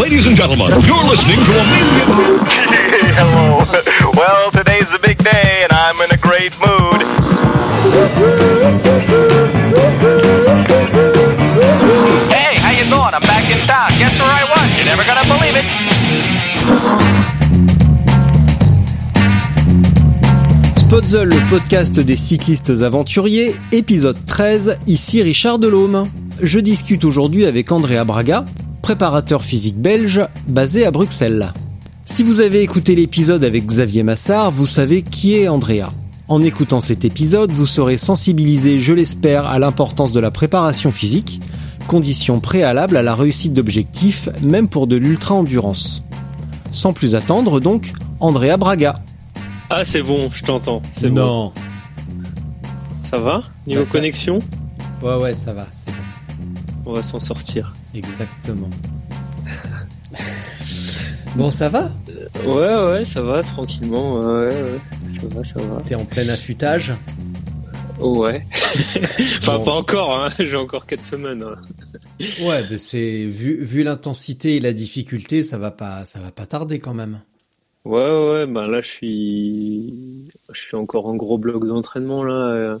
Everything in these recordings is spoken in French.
Ladies and gentlemen, you're listening to a Hello. Well, today's a big day, and I'm in a great mood. Hey, how you doing? I'm back in town. Guess where I was? You're never gonna believe it. Spotzel, le podcast des cyclistes aventuriers, épisode 13, ici Richard Delhomme. Je discute aujourd'hui avec Andrea Braga, préparateur physique belge basé à Bruxelles. Si vous avez écouté l'épisode avec Xavier Massard, vous savez qui est Andrea. En écoutant cet épisode, vous serez sensibilisé, je l'espère, à l'importance de la préparation physique, condition préalable à la réussite d'objectifs, même pour de l'ultra-endurance. Sans plus attendre, donc, Andrea Braga. Ah, c'est bon, je t'entends. C'est bon. Non. Ça va Niveau Bah, ça- connexion? Ouais, ouais, ça va, c'est bon. On va s'en sortir. Exactement. bon, ça va? Ouais, ouais, ça va, tranquillement. Ouais, ouais, ça va, ça va. T'es en plein affûtage? Ouais. enfin, Bon. pas encore, hein. J'ai encore 4 semaines. hein. Ouais, mais c'est vu, vu l'intensité et la difficulté, ça va pas, ça va pas tarder quand même. Ouais, ouais, bah là, je suis, je suis encore en gros bloc d'entraînement, là.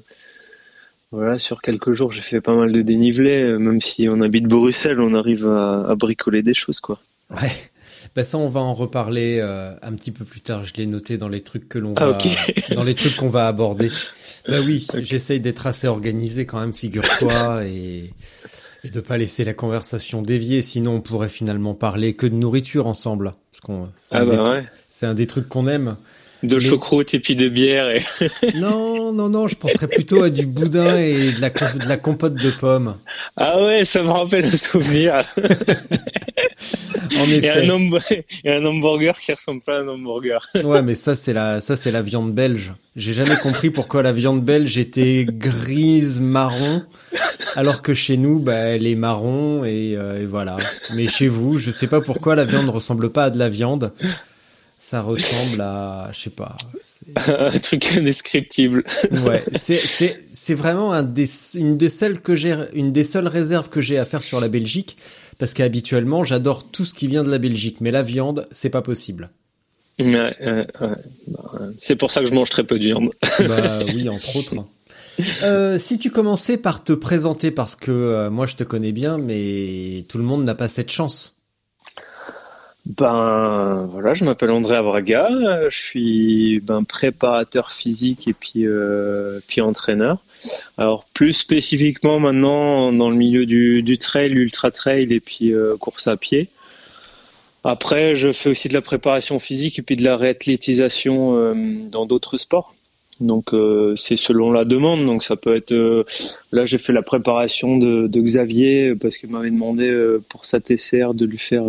Voilà, sur quelques jours, j'ai fait pas mal de dénivelé. euh, Même si on habite Bruxelles, on arrive à, à bricoler des choses, quoi. Ouais. Bah ça, on va en reparler euh, un petit peu plus tard. Je l'ai noté dans les trucs que l'on Ah, va, dans les trucs qu'on va aborder. Bah oui, j'essaye d'être assez organisé quand même, figure-toi, et et de pas laisser la conversation dévier. Sinon, on pourrait finalement parler que de nourriture ensemble, parce qu'on c'est Ah un, bah ouais. c'est un des trucs qu'on aime. De choucroute et puis de bière et... Non, non, non, je penserais plutôt à du boudin et de la, com- de la compote de pommes. Ah ouais, ça me rappelle un souvenir. En Et effet. un, et un hamburger qui ressemble pas à un hamburger. Ouais, mais ça c'est la ça c'est la viande belge. J'ai jamais compris pourquoi la viande belge était grise marron alors que chez nous bah elle est marron et, euh, et voilà. Mais chez vous, je sais pas pourquoi la viande ressemble pas à de la viande. Ça ressemble à je sais pas. un truc indescriptible. Ouais, c'est c'est c'est vraiment un des une des seules que j'ai une des seules réserves que j'ai à faire sur la Belgique parce qu'habituellement j'adore tout ce qui vient de la Belgique, mais la viande c'est pas possible. Ouais, ouais, ouais. C'est pour ça que je mange très peu de viande. Bah oui, entre autres. Euh, si tu commençais par te présenter, parce que euh, moi je te connais bien, mais tout le monde n'a pas cette chance. Ben voilà, je m'appelle André Braga, euh, je suis ben préparateur physique et puis euh, puis entraîneur. Alors plus spécifiquement maintenant dans le milieu du, trail, ultra trail et puis euh, course à pied. Après, je fais aussi de la préparation physique et puis de la réathlétisation dans d'autres sports. Donc c'est selon la demande. Donc ça peut être là j'ai fait la préparation de, Xavier parce qu'il m'avait demandé pour sa TCR de lui faire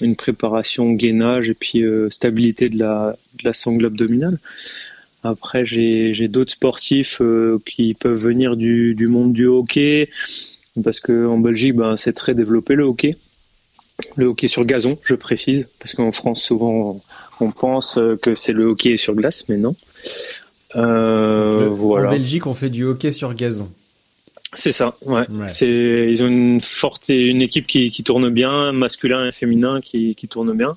une préparation gainage et puis euh, stabilité de la, de la sangle abdominale. Après, j'ai d'autres sportifs euh, qui peuvent venir du, du monde du hockey, parce que en Belgique, ben, c'est très développé le hockey. Le hockey sur gazon, je précise, parce qu'en France, souvent, on pense euh, que c'est le hockey sur glace, mais non. Euh, Le- voilà. En Belgique, on fait du hockey sur gazon. C'est ça, ouais. Ouais. C'est, ils ont une forte, une équipe qui, qui tourne bien, masculin et féminin qui, qui tourne bien.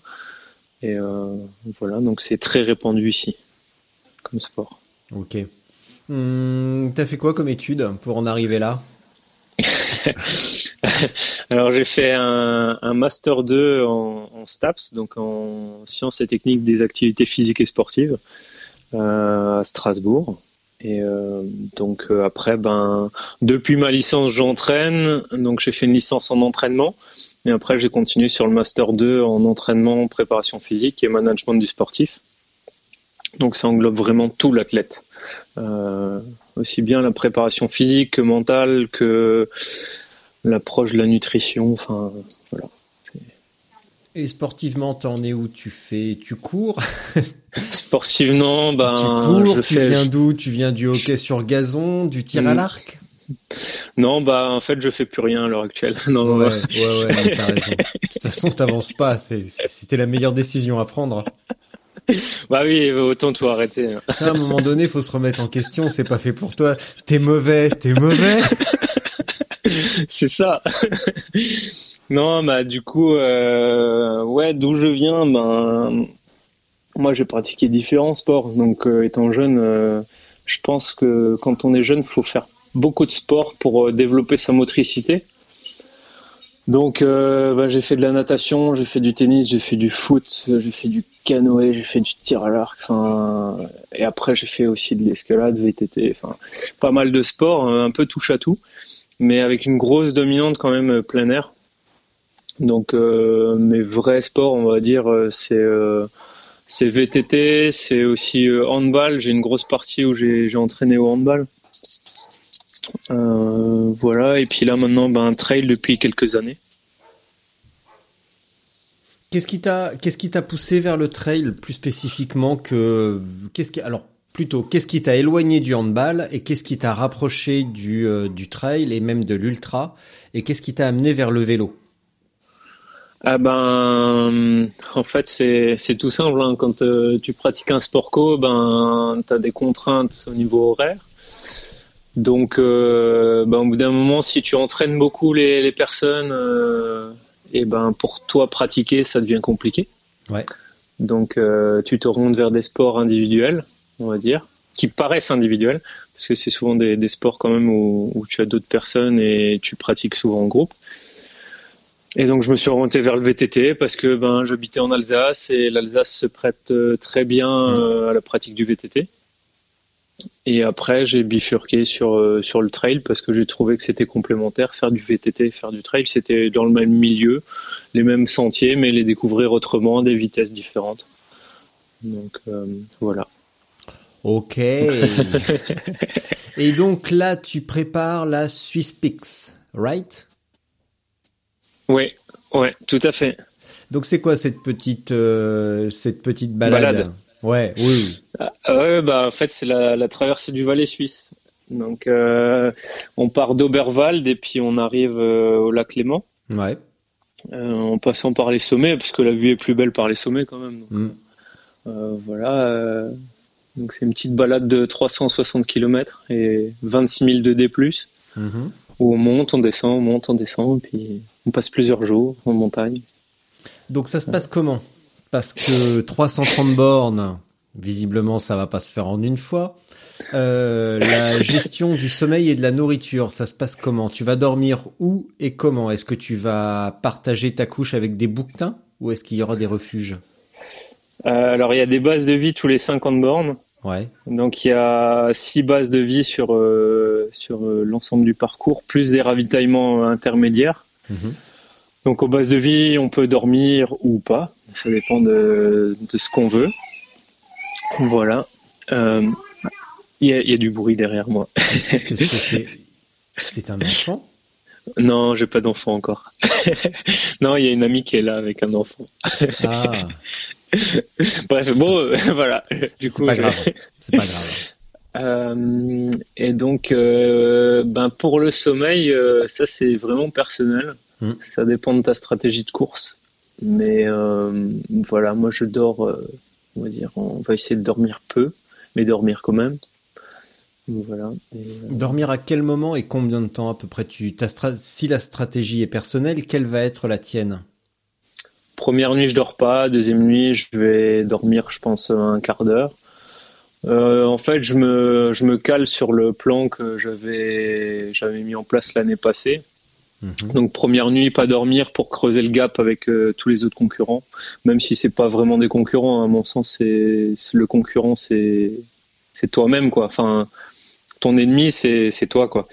Et euh, voilà, donc c'est très répandu ici, comme sport. Ok. Hum, T'as fait quoi comme étude pour en arriver là? Alors j'ai fait un, un master 2 en, en STAPS, donc en sciences et techniques des activités physiques et sportives, euh, à Strasbourg. Et euh, donc euh, après, ben depuis ma licence, j'entraîne. Donc j'ai fait une licence en entraînement. Et après, j'ai continué sur le master 2 en entraînement, préparation physique et management du sportif. Donc ça englobe vraiment tout l'athlète, euh, aussi bien la préparation physique que mentale, que l'approche de la nutrition. Enfin. Et sportivement, t'en es où? Tu fais, tu cours? Sportivement, ben, tu cours. je tu fais. viens d'où? Tu viens du hockey sur gazon, du tir à Mm. l'arc? Non, bah en fait, je fais plus rien à l'heure actuelle. Non, Ouais, non. ouais, ouais, t'as raison. De toute façon, t'avances pas. C'était la meilleure décision à prendre. Bah oui, autant tout arrêter. Ça, à un moment donné, faut se remettre en question. C'est pas fait pour toi. T'es mauvais, t'es mauvais. C'est ça. non, bah du coup, euh, ouais, d'où je viens, ben moi j'ai pratiqué différents sports. Donc euh, étant jeune, euh, je pense que quand on est jeune, faut faire beaucoup de sport pour développer sa motricité. Donc bah, j'ai fait de la natation, j'ai fait du tennis, j'ai fait du foot, j'ai fait du canoë, j'ai fait du tir à l'arc. Enfin, et après j'ai fait aussi de l'escalade, VTT. Enfin, pas mal de sports, un peu touche à tout mais avec une grosse dominante quand même euh, plein air. Donc euh, mes vrais sports, on va dire, euh, c'est VTT, c'est aussi handball. J'ai une grosse partie où j'ai entraîné au handball. Voilà, et puis là maintenant, ben trail depuis quelques années. Qu'est-ce qui t'a, qu'est-ce qui t'a poussé vers le trail plus spécifiquement que, qu'est-ce qui, alors plutôt, qu'est-ce qui t'a éloigné du handball et qu'est-ce qui t'a rapproché du euh, du trail et même de l'ultra et qu'est-ce qui t'a amené vers le vélo? Ah ben, en fait, c'est tout simple. hein. Quand euh, tu pratiques un sport co, ben, tu as des contraintes au niveau horaire. Donc, euh, ben, au bout d'un moment, si tu entraînes beaucoup les, les personnes, euh, et ben, pour toi pratiquer, ça devient compliqué. Ouais. Donc, euh, tu te rendes vers des sports individuels, on va dire, qui paraissent individuels, parce que c'est souvent des, des sports quand même où, où tu as d'autres personnes et tu pratiques souvent en groupe. Et donc je me suis orienté vers le VTT parce que ben j'habitais en Alsace et l'Alsace se prête euh, très bien euh, à la pratique du VTT. Et après j'ai bifurqué sur euh, sur le trail parce que j'ai trouvé que c'était complémentaire faire du VTT et faire du trail c'était dans le même milieu, les mêmes sentiers mais les découvrir autrement à des vitesses différentes. Donc euh, voilà. Ok. et donc là, tu prépares la Swiss Pix, right? Ouais, ouais, tout à fait. Donc c'est quoi cette petite euh, cette petite balade, Balade. Ouais, oui. oui. Ah, ouais, bah en fait c'est la, la traversée du Valais suisse. Donc euh, on part d'Oberwald et puis on arrive euh, au lac Léman Ouais. en passant par les sommets parce que la vue est plus belle par les sommets quand même. Donc, Mm. voilà. Donc c'est une petite balade de 360 km et 26 000 de D+, Mhm. où on monte, on descend, on monte, on descend, et puis on passe plusieurs jours en montagne. Donc ça se passe comment? Parce que 330 bornes, visiblement ça va pas se faire en une fois. Euh, la gestion du sommeil et de la nourriture, ça se passe comment? Tu vas dormir où et comment? Est-ce que tu vas partager ta couche avec des bouquetins? Ou est-ce qu'il y aura des refuges? Euh, alors il y a des bases de vie tous les 50 bornes. Ouais. Donc il y a six bases de vie sur euh, sur euh, l'ensemble du parcours, plus des ravitaillements intermédiaires. Mhm. Donc aux bases de vie, on peut dormir ou pas, ça dépend de, de ce qu'on veut. Voilà. Euh, Il y, a, il y a du bruit derrière moi. Qu'est-ce que c'est C'est c'est un enfant? Non, j'ai pas d'enfant encore. non, il y a une amie qui est là avec un enfant. Ah, Bref, bon, euh, voilà. Du coup, pas je- grave. C'est pas grave. Euh, et donc, euh, ben pour le sommeil, ça c'est vraiment personnel. Mm. Ça dépend de ta stratégie de course. Mais voilà, moi je dors, on va dire, on va essayer de dormir peu, mais dormir quand même. Voilà. Et, Dormir à quel moment et combien de temps à peu près tu ta si la stratégie est personnelle, quelle va être la tienne? Première nuit, je dors pas. Deuxième nuit, je vais dormir, je pense, un quart d'heure. Euh, en fait, je me, je me cale sur le plan que j'avais, j'avais mis en place l'année passée. Mhm. Donc première nuit, pas dormir pour creuser le gap avec euh, tous les autres concurrents, même si c'est pas vraiment des concurrents. hein, À mon sens, c'est c'est- le concurrent, c'est c'est toi-même quoi. Enfin, ton ennemi, c'est c'est toi quoi.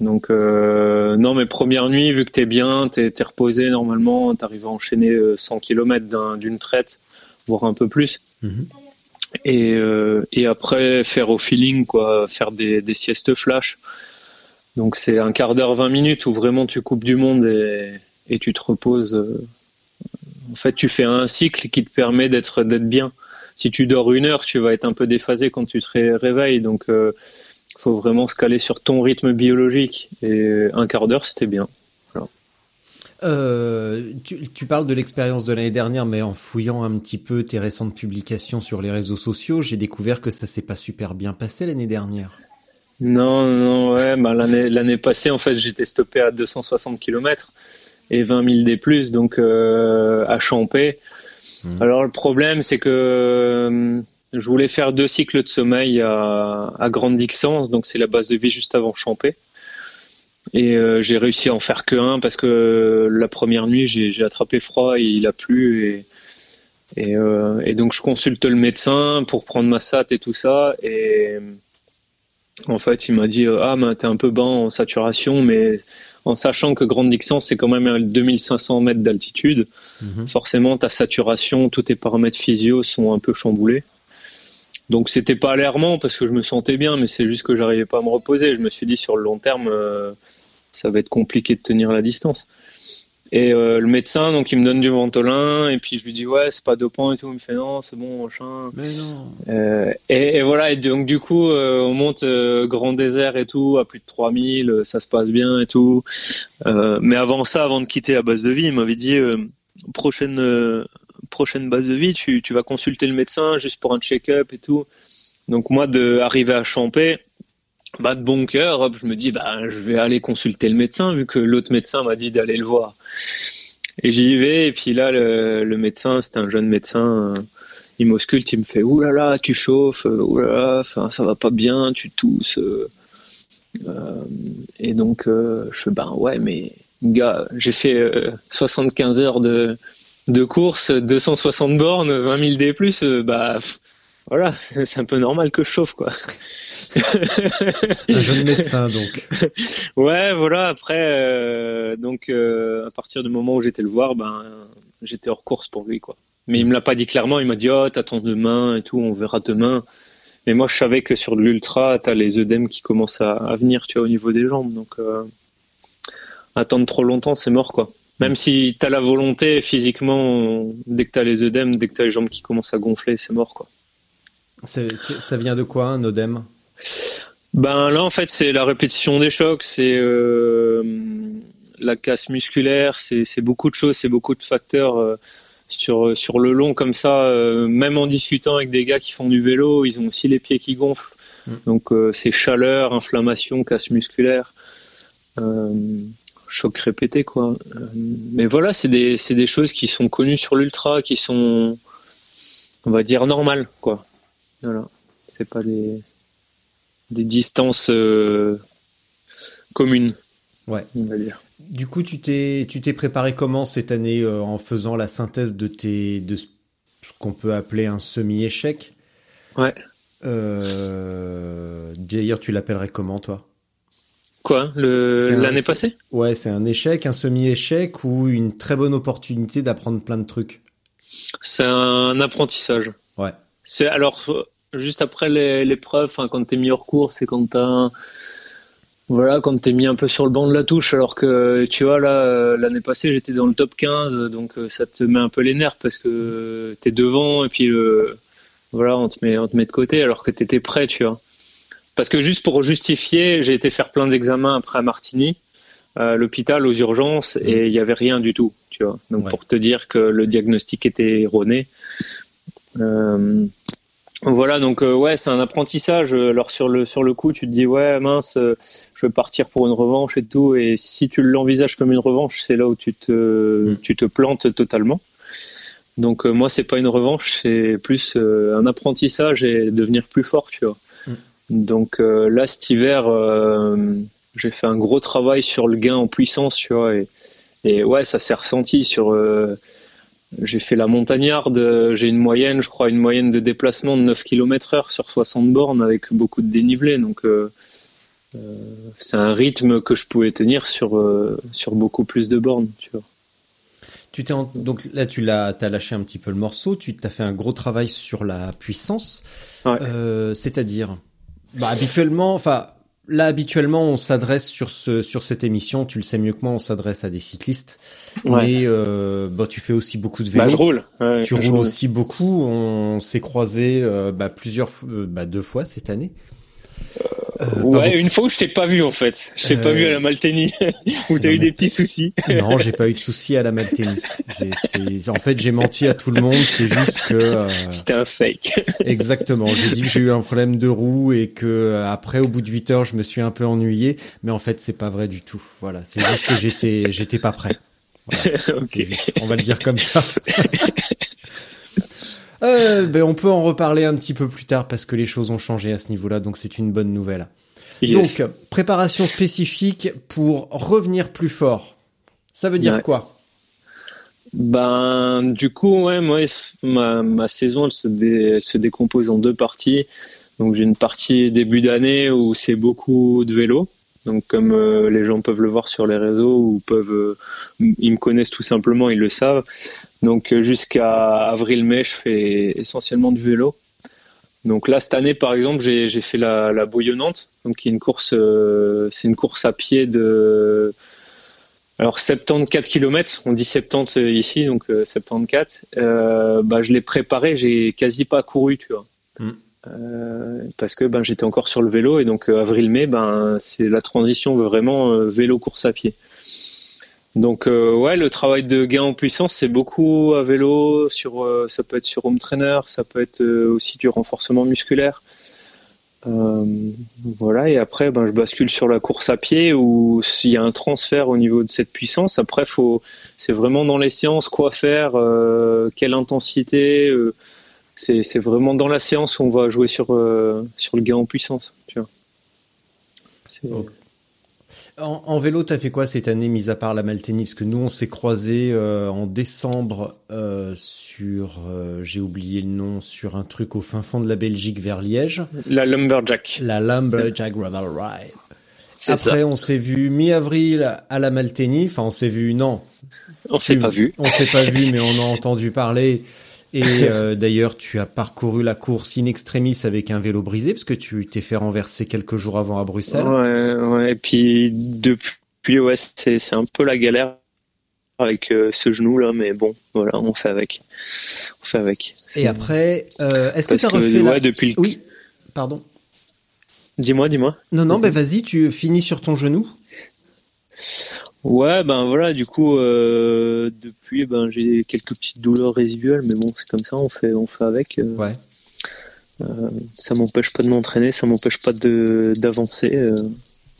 Donc euh, non, mais première nuit, vu que t'es bien, t'es es reposé normalement, t'arrives à enchaîner euh, 100 km d'une traite, voire un peu plus. Mhm. Et, euh, et après faire au feeling quoi, faire des, des siestes flash. Donc c'est un quart d'heure, 20 minutes où vraiment tu coupes du monde et, et tu te reposes. euh. En fait, tu fais un cycle qui te permet d'être d'être bien. Si tu dors une heure, tu vas être un peu déphasé quand tu te ré- réveilles. Donc, faut vraiment se caler sur ton rythme biologique. Et un quart d'heure, c'était bien. Euh, tu, tu parles de l'expérience de l'année dernière, mais en fouillant un petit peu tes récentes publications sur les réseaux sociaux, j'ai découvert que ça s'est pas super bien passé l'année dernière. Non, non, ouais, bah, l'année, passée, en fait, j'étais stoppé à 260 km et 20 000 des plus, donc euh, à Champé. Mhm. Alors le problème, c'est que euh, je voulais faire deux cycles de sommeil à, à grande distance, donc c'est la base de vie juste avant Champé. Et euh, j'ai réussi à en faire que un parce que la première nuit, j'ai, attrapé froid et il a plu et et, euh, et donc je consulte le médecin pour prendre ma SAT et tout ça et en fait, il m'a dit euh, ah ben t'es un peu bas en saturation, mais en sachant que Grande Dixence c'est quand même à 2500 mètres d'altitude, Mhm. forcément ta saturation, tous tes paramètres physio sont un peu chamboulés. Donc c'était pas alarmant parce que je me sentais bien, mais c'est juste que j'arrivais pas à me reposer. Je me suis dit sur le long terme, euh, ça va être compliqué de tenir la distance. Et euh, le médecin, donc il me donne du Ventolin, et puis je lui dis ouais c'est pas dopant et tout, il me fait non c'est bon machin. Mais non. Euh, et, et voilà, et donc du coup, euh, on monte euh, grand désert et tout, à plus de 3000, euh, ça se passe bien et tout. Euh, mais avant ça, avant de quitter la base de vie, il m'avait dit euh, prochaine euh, prochaine base de vie, tu, tu vas consulter le médecin juste pour un check-up et tout. Donc moi, de arriver à Champé, bah de bon cœur, je me dis bah je vais aller consulter le médecin vu que l'autre médecin m'a dit d'aller le voir. Et j'y vais et puis là le, médecin, c'était un jeune médecin. euh, il m'ausculte, il me fait là, tu chauffes, euh, ouh là ça va pas bien, tu tousses. euh. Et donc, je fais Ben ouais, mais gars, j'ai fait euh, 75 heures de, de course, 260 bornes, 20 000 D, euh, bah voilà, c'est un peu normal que je chauffe, quoi. Un jeune médecin donc. Ouais, voilà. Après, euh, donc euh, à partir du moment où j'étais le voir, ben j'étais hors course pour lui, quoi. Mais il me l'a pas dit clairement. Il m'a dit oh t'attends demain et tout, on verra demain. Mais moi je savais que sur de l'ultra, t'as les œdèmes qui commencent à, à venir, tu vois, au niveau des jambes. Donc euh, attendre trop longtemps, c'est mort, quoi. Même si t'as la volonté physiquement, dès que t'as les œdèmes, dès que t'as les jambes qui commencent à gonfler, c'est mort, quoi. Ça vient de quoi un odème Ben là en fait c'est la répétition des chocs, c'est euh, la casse musculaire, c'est beaucoup de choses, c'est beaucoup de facteurs euh, sur sur le long comme ça. euh, même en discutant avec des gars qui font du vélo, ils ont aussi les pieds qui gonflent. Mm. Donc c'est chaleur, inflammation, casse musculaire, choc répété quoi. Euh, mais voilà, c'est des c'est des choses qui sont connues sur l'ultra, qui sont on va dire normales quoi. Voilà, c'est pas des des distances euh, communes, Ouais. on va dire. Du coup, tu t'es tu t'es préparé comment cette année euh, en faisant la synthèse de tes de ce qu'on peut appeler un semi-échec? Ouais. Euh, D'ailleurs, tu l'appellerais comment toi? Quoi, l'année passée? Ouais, c'est un échec, un semi-échec ou une très bonne opportunité d'apprendre plein de trucs. C'est un apprentissage. Ouais. C'est alors juste après l'épreuve, enfin quand t'es mis hors cours, c'est quand t'as voilà, quand t'es mis un peu sur le banc de la touche, alors que tu vois là euh, l'année passée j'étais dans le top 15, donc euh, ça te met un peu les nerfs parce que t'es devant et puis voilà on te met on te met de côté alors que t'étais prêt, tu vois. Parce que juste pour justifier, j'ai été faire plein d'examens après à Martigny, à l'hôpital aux urgences et il y avait rien du tout, tu vois. Donc Ouais. pour te dire que le diagnostic était erroné. Euh, voilà, donc euh, ouais, c'est un apprentissage. Alors sur le sur le coup, tu te dis ouais mince, euh, je veux partir pour une revanche et tout. Et si tu l'envisages comme une revanche, c'est là où tu te Mm. tu te plantes totalement. Donc euh, moi, c'est pas une revanche, c'est plus euh, un apprentissage et devenir plus fort, tu vois. Donc euh, là, cet hiver, euh, j'ai fait un gros travail sur le gain en puissance, tu vois. Et, et ouais, ça s'est ressenti sur. euh, j'ai fait la montagnarde, j'ai une moyenne, je crois, une moyenne de déplacement de 9 km heure sur 60 bornes avec beaucoup de dénivelé. Donc, c'est un rythme que je pouvais tenir sur, sur beaucoup plus de bornes, tu vois. Tu t'es en- donc là tu l'as t'as lâché un petit peu le morceau, tu t'as fait un gros travail sur la puissance. Ouais. Euh, c'est-à-dire bah habituellement enfin là habituellement on s'adresse sur ce sur cette émission, tu le sais mieux que moi, on s'adresse à des cyclistes. Ouais. Mais euh, bah tu fais aussi beaucoup de vélo. Bah, je roule. Ouais, tu roules roule. aussi beaucoup, on s'est croisés euh, bah, plusieurs euh, bah, deux fois cette année. Euh, Ouais, une fois où je t'ai pas vu en fait. Je t'ai pas Euh, vu à la Maltenie où t'as eu mais- des petits soucis. Non, j'ai pas eu de soucis à la Maltenie. En fait, j'ai menti à tout le monde. C'est juste que euh, C'était un fake. exactement. J'ai dit que j'ai eu un problème de roue et que euh, après, au bout de 8 heures, je me suis un peu ennuyé. Mais en fait, c'est pas vrai du tout. Voilà, c'est juste que j'étais, j'étais pas prêt. Voilà, c'est ok. juste. On va le dire comme ça. Euh, ben, on peut en reparler un petit peu plus tard parce que les choses ont changé à ce niveau-là, donc c'est une bonne nouvelle. Yes. Donc, préparation spécifique pour revenir plus fort. Ça veut dire Ouais. quoi? Ben, du coup, ouais, moi, ma, ma saison, elle se, dé- se décompose en deux parties. Donc, j'ai une partie début d'année où c'est beaucoup de vélo. Donc, comme euh, les gens peuvent le voir sur les réseaux ou peuvent, euh, ils me connaissent tout simplement, ils le savent. Donc, euh, jusqu'à avril-mai, je fais essentiellement du vélo. Donc là, cette année, par exemple, j'ai fait la, bouillonnante, donc qui est une course, c'est une course à pied de alors 74 km, on dit 70 ici, donc euh, 74. Euh, bah, je l'ai préparé, j'ai quasi pas couru, tu vois. Mm. Euh, parce que ben j'étais encore sur le vélo et donc euh, avril-mai, ben c'est la transition vraiment euh, vélo course à pied. Donc ouais, le travail de gain en puissance, c'est beaucoup à vélo, sur ça peut être sur home trainer, ça peut être aussi du renforcement musculaire. Voilà, et après, ben, je bascule sur la course à pied où s'il y a un transfert au niveau de cette puissance. Après, faut, c'est vraiment dans les séances quoi faire, quelle intensité. C'est, vraiment dans la séance où on va jouer sur, euh, sur le gain en puissance. Tu vois. En, en vélo, t'as fait quoi cette année, mis à part la Maltenie Parce que nous, on s'est croisés euh, en décembre euh, sur, j'ai oublié le nom, sur un truc au fin fond de la Belgique vers Liège, La lumberjack. la Lumberjack Gravel Ride. Après, ça. on s'est vu mi-avril à la Maltenie. Enfin, on s'est vu, non, On s'est pas vu. On s'est pas vu, mais on a entendu parler. Et euh, d'ailleurs, tu as parcouru la course in extremis avec un vélo brisé, parce que tu t'es fait renverser quelques jours avant à Bruxelles. Ouais, ouais. Et puis depuis, ouais, c'est, c'est un peu la galère avec euh, ce genou là, mais bon, voilà, on fait avec. On fait avec. Et après, euh, est-ce que tu as que, refait la... ouais, depuis le- Oui, pardon. Dis-moi, dis-moi. Non, non, Vas-y. bah vas-y, tu finis sur ton genou. Ouais, ben voilà, du coup, euh, depuis, ben j'ai quelques petites douleurs résiduelles, mais bon, c'est comme ça, on fait, on fait avec. euh, Ouais. ça m'empêche pas de m'entraîner, ça m'empêche pas de d'avancer. euh,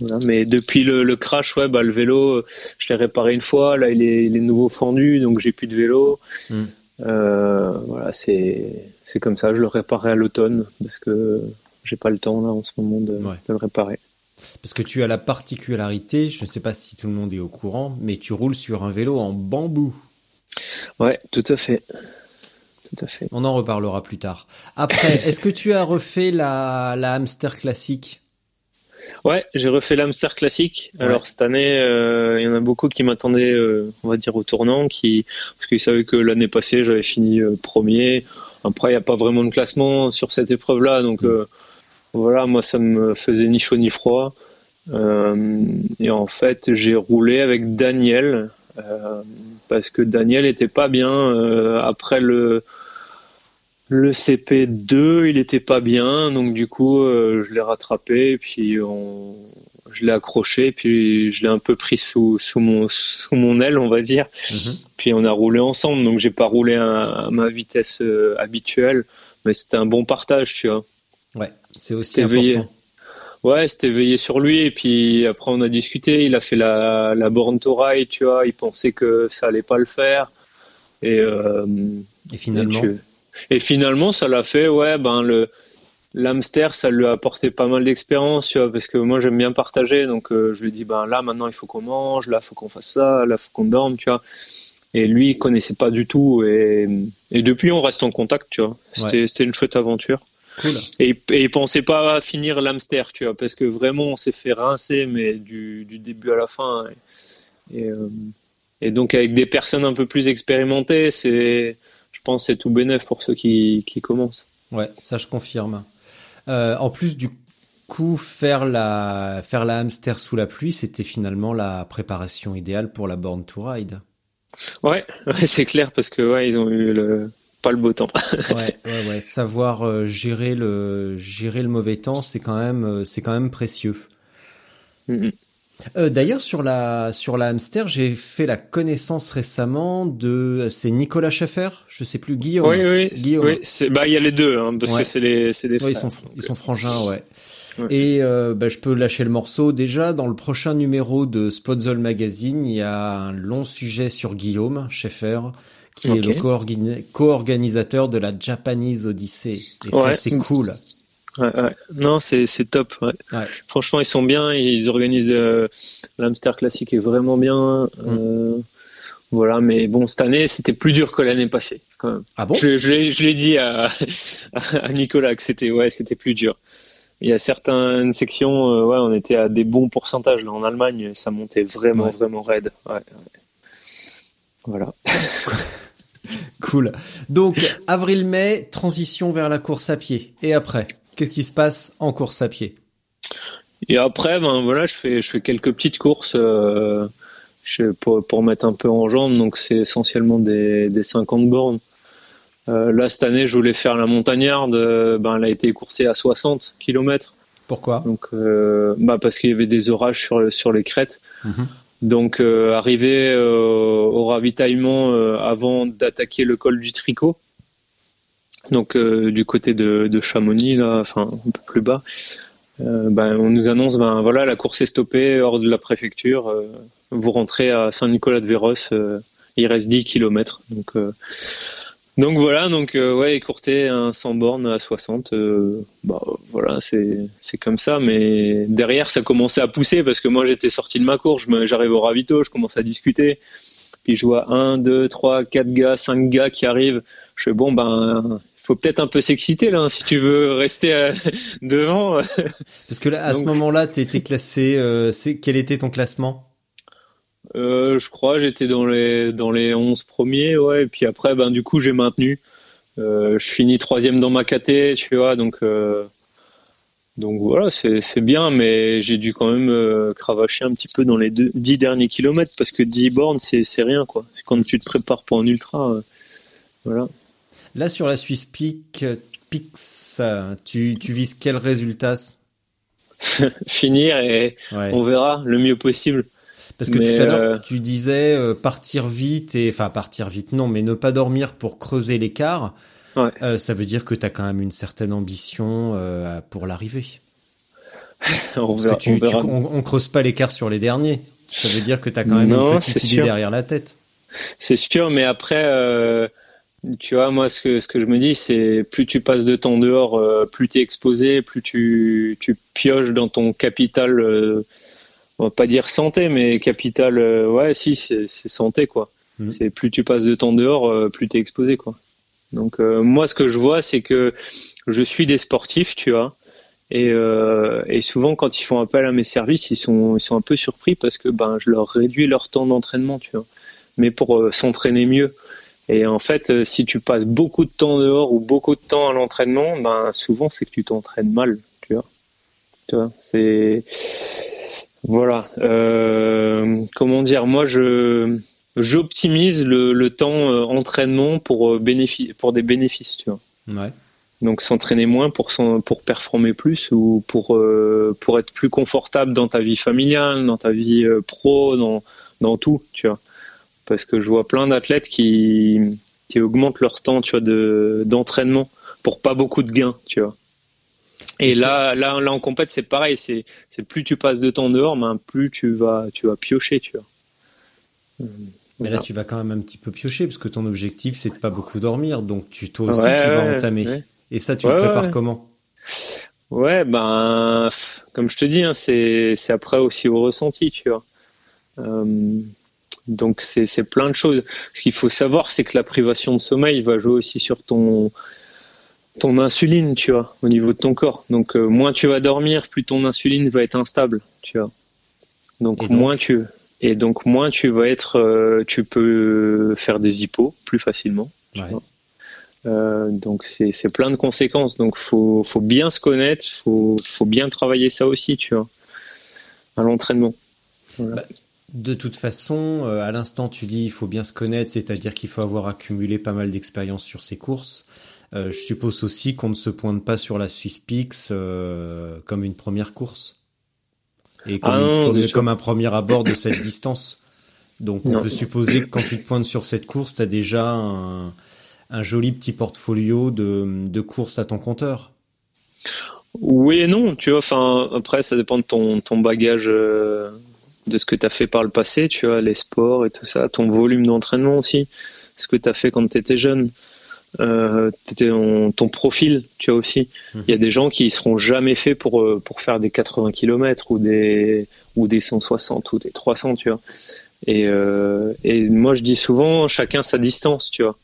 voilà. Mais depuis le, le crash, ouais, bah le vélo, euh, je l'ai réparé une fois. Là, il est, il est nouveau fendu, donc j'ai plus de vélo. Mm. Euh, voilà, c'est c'est comme ça. Je le réparerai à l'automne parce que j'ai pas le temps là en ce moment de, Ouais. de le réparer. Parce que tu as la particularité, je ne sais pas si tout le monde est au courant, mais tu roules sur un vélo en bambou. Ouais, tout à fait, tout à fait. On en reparlera plus tard. Après, est-ce que tu as refait la, la hamster classique? Ouais, j'ai refait l'hamster classique. Ouais. Alors cette année, euh, il y en a beaucoup qui m'attendaient, euh, on va dire au tournant, qui parce qu'ils savaient que l'année passée j'avais fini euh, premier. Après, il n'y a pas vraiment de classement sur cette épreuve-là, donc euh, voilà, moi ça me faisait ni chaud ni froid. Euh, et en fait, j'ai roulé avec Daniel euh, parce que Daniel était pas bien euh, après le le CP2, il était pas bien, donc du coup, je l'ai rattrapé, et puis on, je l'ai accroché, puis je l'ai un peu pris sous, sous, mon, sous mon aile, on va dire. Puis on a roulé ensemble, donc j'ai pas roulé à, à ma vitesse habituelle, mais c'était un bon partage, tu vois. Ouais, c'est aussi important. veillé. Ouais, c'était veillé sur lui, et puis après on a discuté, il a fait la, la borne to ride, tu vois, il pensait que ça allait pas le faire, et, euh, Et finalement, et, tu- et finalement, ça l'a fait, ouais, ben le l'hamster, ça lui a apporté pas mal d'expérience, tu vois, parce que moi j'aime bien partager, donc euh, je lui ai dit, ben là maintenant il faut qu'on mange, là il faut qu'on fasse ça, là il faut qu'on dorme, tu vois. Et lui, il connaissait pas du tout, et, et depuis on reste en contact, tu vois. C'était c'était une chouette aventure. Cool. Et, et pensait pas à finir l'hamster, tu vois, parce que vraiment on s'est fait rincer, mais du, du début à la fin. Et, et, euh, Et donc avec des personnes un peu plus expérimentées, c'est, je pense, c'est tout bénéf pour ceux qui, qui commencent. Ouais, ça je confirme. Euh, en plus du coup, faire la faire la hamster sous la pluie, c'était finalement la préparation idéale pour la Born to Ride. Ouais, ouais c'est clair parce que ouais, ils ont eu le pas le beau temps. ouais, ouais, ouais, savoir euh, gérer le gérer le mauvais temps, c'est quand même euh, c'est quand même précieux. Euh, D'ailleurs, sur la sur la hamster, j'ai fait la connaissance récemment de c'est Nicolas Schaeffer, je sais plus Guillaume. Oui, oui, Guillaume. oui. Bah, il y a les deux, hein, parce Ouais. que c'est les, c'est des Ouais, frères. ils sont ils sont frangins, ouais. Ouais. Et euh, bah, je peux lâcher le morceau déjà. Dans le prochain numéro de Spotzol Magazine, il y a un long sujet sur Guillaume Schaeffer, qui est le co-organi- co-organisateur de la Japanese Odyssey. Et ça, Ouais. c'est cool. Ouais, ouais. Non, c'est, c'est top. Ouais. Franchement, ils sont bien. Ils organisent euh, l'Hamster Classic est vraiment bien. Mm. Euh, voilà, mais bon, cette année, c'était plus dur que l'année passée. Quand même. Ah bon? Je, je l'ai, je l'ai dit à, à Nicolas que c'était, ouais, c'était plus dur. Il y a certaines sections, euh, ouais, on était à des bons pourcentages. Là, en Allemagne, ça montait vraiment, vraiment raide. Voilà. Cool. Donc, avril-mai, transition vers la course à pied. Et après, qu'est-ce qui se passe en course à pied? Et après, ben voilà, je fais, je fais quelques petites courses euh, je- pour, pour mettre un peu en jambes. Donc c'est essentiellement des, des 50 bornes. Euh, là cette année, je voulais faire la montagnarde. euh, ben elle a été coursée à 60 km. Pourquoi? Donc euh, bah parce qu'il y avait des orages sur les crêtes. Mhm. Donc euh, arrivé euh, au ravitaillement euh, avant d'attaquer le col du Tricot. Donc du côté de, de Chamonix là, enfin un peu plus bas. Ben, on nous annonce ben voilà la course est stoppée hors de la préfecture. vous rentrez à Saint-Nicolas-de-Véros. euh, il reste 10 km. Donc donc voilà donc euh, ouais écourter un 100 bornes à 60. euh, bah voilà c'est c'est comme ça. Mais derrière ça commençait à pousser parce que moi j'étais sorti de ma course. J'arrive au ravito, je commence à discuter. Puis je vois un, deux, trois, quatre gars, cinq gars qui arrivent. Je fais bon ben faut peut-être un peu s'exciter là hein, si tu veux rester euh, devant. Parce que là, à ce moment-là, tu étais classé. Euh, c'est quel était ton classement? Euh, je crois j'étais dans les dans les 11 premiers ouais et puis après ben du coup j'ai maintenu. Euh, je finis troisième dans ma KT tu vois donc euh, donc voilà c'est bien mais j'ai dû quand même cravacher un petit peu dans les deux, 10 derniers kilomètres parce que 10 bornes c'est rien quoi. Quand tu te prépares pour un ultra voilà. Là, sur la Suisse Peak, Pix, tu, tu vises quel résultat? Finir et Ouais. on verra le mieux possible Parce que Mais, tout à l'heure, euh, tu disais euh, partir vite et enfin partir vite non, mais ne pas dormir pour creuser l'écart. Ouais. Euh, ça veut dire que tu as quand même une certaine ambition pour l'arrivée. on Parce verra, que tu, on tu- verra. on, on creuse pas l'écart sur les derniers. Ça veut dire que tu as quand même Non, une petite idée sûr. derrière la tête. C'est sûr, mais après, tu vois, moi, ce que, ce que je me dis, c'est plus tu passes de temps dehors, plus tu es exposé, plus tu, tu pioches dans ton capital, on va pas dire santé, mais capital, euh, ouais, si, c'est santé, quoi. Mhm. C'est plus tu passes de temps dehors, euh, plus tu es exposé, quoi. Donc, euh, moi, ce que je vois, c'est que je suis des sportifs, tu vois. Et, euh, et souvent, quand ils font appel à mes services, ils sont, ils sont un peu surpris parce que ben, je leur réduis leur temps d'entraînement, tu vois mais pour s'entraîner mieux. Et en fait, si tu passes beaucoup de temps dehors ou beaucoup de temps à l'entraînement, ben souvent c'est que tu t'entraînes mal, tu vois. Tu vois, c'est voilà. Euh, comment dire Moi, je j'optimise le, le temps euh, entraînement pour euh, bénéfice pour des bénéfices, tu vois. Ouais. Donc s'entraîner moins pour performer plus ou pour euh, pour être plus confortable dans ta vie familiale, dans ta vie euh, pro, dans dans tout, tu vois. Parce que je vois plein d'athlètes qui qui augmentent leur temps, tu vois, de d'entraînement pour pas beaucoup de gains, tu vois. Et Et là, là, là en compète, c'est pareil. C'est, plus tu passes de temps dehors, ben, plus tu vas, tu vas piocher, tu vois. Mais là, tu vas quand même un petit peu piocher parce que ton objectif, c'est de pas beaucoup dormir. Donc, tu, toi aussi, Ouais, tu vas entamer. ouais. Et ça, tu Ouais, le prépares comment? Ouais, ben, comme je te dis, hein, c'est, après aussi au ressenti, tu vois. Euh, donc c'est, c'est plein de choses. Ce qu'il faut savoir, c'est que la privation de sommeil va jouer aussi sur ton, ton insuline, tu vois, au niveau de ton corps. Donc euh, moins tu vas dormir, plus ton insuline va être instable, tu vois. Donc, moins tu, Et donc moins tu vas être, euh, tu peux faire des hippos plus facilement. Ouais. Euh, donc c'est c'est plein de conséquences. Donc faut faut bien se connaître, faut faut bien travailler ça aussi, tu vois, à l'entraînement. Voilà. Bah, De toute façon, à l'instant, tu dis il faut bien se connaître, c'est-à-dire qu'il faut avoir accumulé pas mal d'expérience sur ses courses. Euh, je suppose aussi qu'on ne se pointe pas sur la Swiss Peaks euh, comme une première course et comme, Ah non, comme- un premier abord de cette distance. Donc on Non. peut supposer que quand tu te pointes sur cette course, tu as déjà un, un joli petit portfolio de, de courses à ton compteur. Oui et non, tu vois. Enfin, après, ça dépend de ton, ton bagage, euh, de ce que tu as fait par le passé, tu vois, les sports et tout ça, ton volume d'entraînement aussi, ce que tu as fait quand tu étais jeune, euh, ton profil, tu vois aussi. Il y a des gens qui seront jamais faits pour, euh, pour faire des 80 km ou des, ou des 160 ou des 300, tu vois. Et, euh, et moi, je dis souvent, chacun sa distance, tu vois.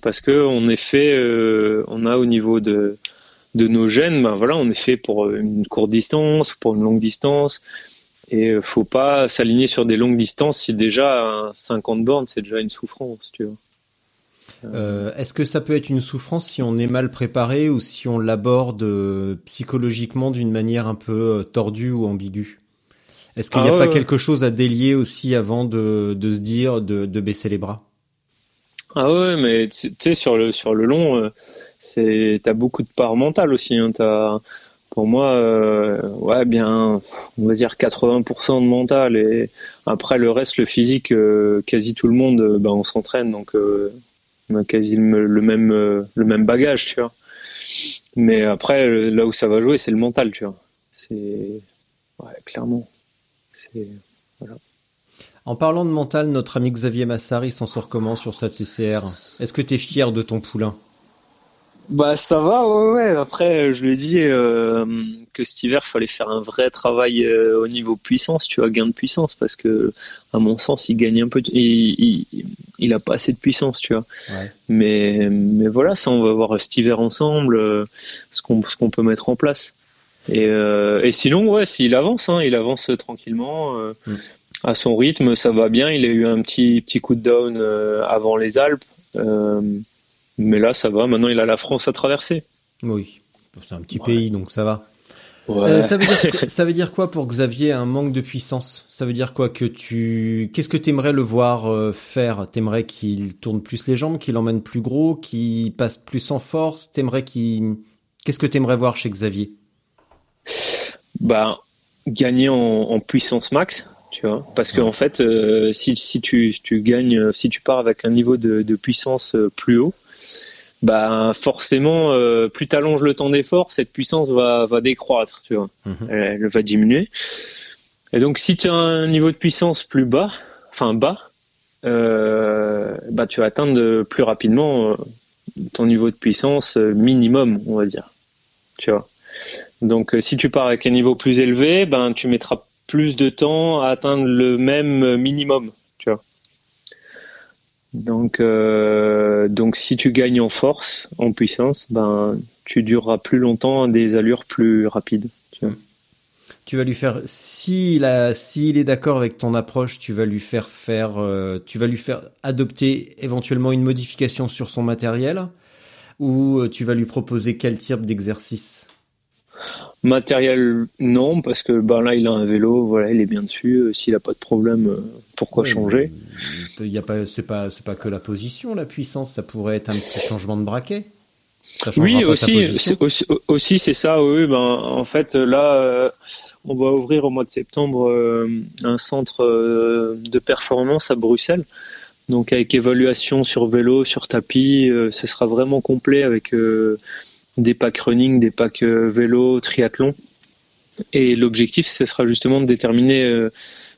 Parce que on est fait, euh, on a au niveau de, de nos gènes, ben voilà, on est fait pour une courte distance, pour une longue distance. Et faut pas s'aligner sur des longues distances si déjà un 50 bornes, c'est déjà une souffrance, tu vois. Euh, Est-ce que ça peut être une souffrance si on est mal préparé ou si on l'aborde euh, psychologiquement d'une manière un peu euh, tordue ou ambiguë? Est-ce qu'il n'y Ah a ouais, pas ouais. quelque chose à délier aussi avant de, de se dire de, de baisser les bras? Ah ouais, mais tu sais, sur le, sur le long, euh, c'est, t'as beaucoup de part mentale aussi, hein. T'as, pour moi, euh, ouais, bien, on va dire 80% de mental et après le reste, le physique, euh, quasi tout le monde, ben, on s'entraîne, donc, euh, quasi le, même, euh, le même bagage, tu vois. Mais après, là où ça va jouer, c'est le mental, tu vois. C'est, ouais, clairement. C'est, En parlant de mental, notre ami Xavier Massari s'en sort comment sur sa TCR Est-ce que tu es fier de ton poulain? Bah ça va, ouais, ouais. Après, je lui ai dit euh, que cet hiver, il fallait faire un vrai travail euh, au niveau puissance, tu vois, gain de puissance, parce que à mon sens, il gagne un peu, il, il, il a pas assez de puissance, tu vois. Ouais. Mais mais voilà, ça, on va voir cet hiver ensemble, euh, ce qu'on ce qu'on peut mettre en place. Et euh, et sinon, ouais, s'il avance, hein, il avance tranquillement. euh, Mm. À son rythme, ça va bien. Il a eu un petit petit coup de down euh, avant les Alpes. Euh, mais là, ça va. Maintenant, il a la France à traverser. Oui, c'est un petit pays donc ça va. Ouais. Euh, ça, veut dire, que- ça veut dire quoi pour Xavier un manque de puissance? Ça veut dire quoi que tu Qu'est-ce que t'aimerais le voir euh, faire? T'aimerais qu'il tourne plus les jambes, qu'il emmène plus gros, qu'il passe plus en force? T'aimerais qu'il Qu'est-ce que t'aimerais voir chez Xavier? Bah, gagner en, en puissance max, tu vois. Parce que en fait, euh, si, si tu, tu gagnes, si tu pars avec un niveau de, de puissance plus haut, bah forcément, euh, plus t'allonges le temps d'effort, cette puissance va, va décroître, tu vois. Mhm. Elle, elle va diminuer. Et donc, si tu as un niveau de puissance plus bas, enfin bas, euh, bah tu vas atteindre plus rapidement euh, ton niveau de puissance minimum, on va dire. Tu vois. Donc, si tu pars avec un niveau plus élevé, ben tu mettras plus de temps à atteindre le même minimum, tu. Donc, euh, donc si tu gagnes en force, en puissance, ben tu dureras plus longtemps à des allures plus rapides. Tu vas lui faire s'il a s'il est d'accord avec ton approche, tu vas lui faire faire euh, tu vas lui faire adopter éventuellement une modification sur son matériel ou euh, tu vas lui proposer quel type d'exercice? Matériel, non, parce que ben là, il a un vélo, voilà, il est bien dessus. euh, S'il a pas de problème, euh, pourquoi Ouais, changer? Il y a pas, c'est pas, c'est pas que la position, la puissance. Ça pourrait être un petit changement de braquet. Oui, aussi, aussi, aussi, c'est ça. Oui, ben, en fait, là, euh, on va ouvrir au mois de septembre euh, un centre euh, de performance à Bruxelles. Donc, avec évaluation sur vélo, sur tapis, euh, ce sera vraiment complet avec euh, des packs running, des packs euh, vélo, triathlon. Et l'objectif, ce sera justement de déterminer euh,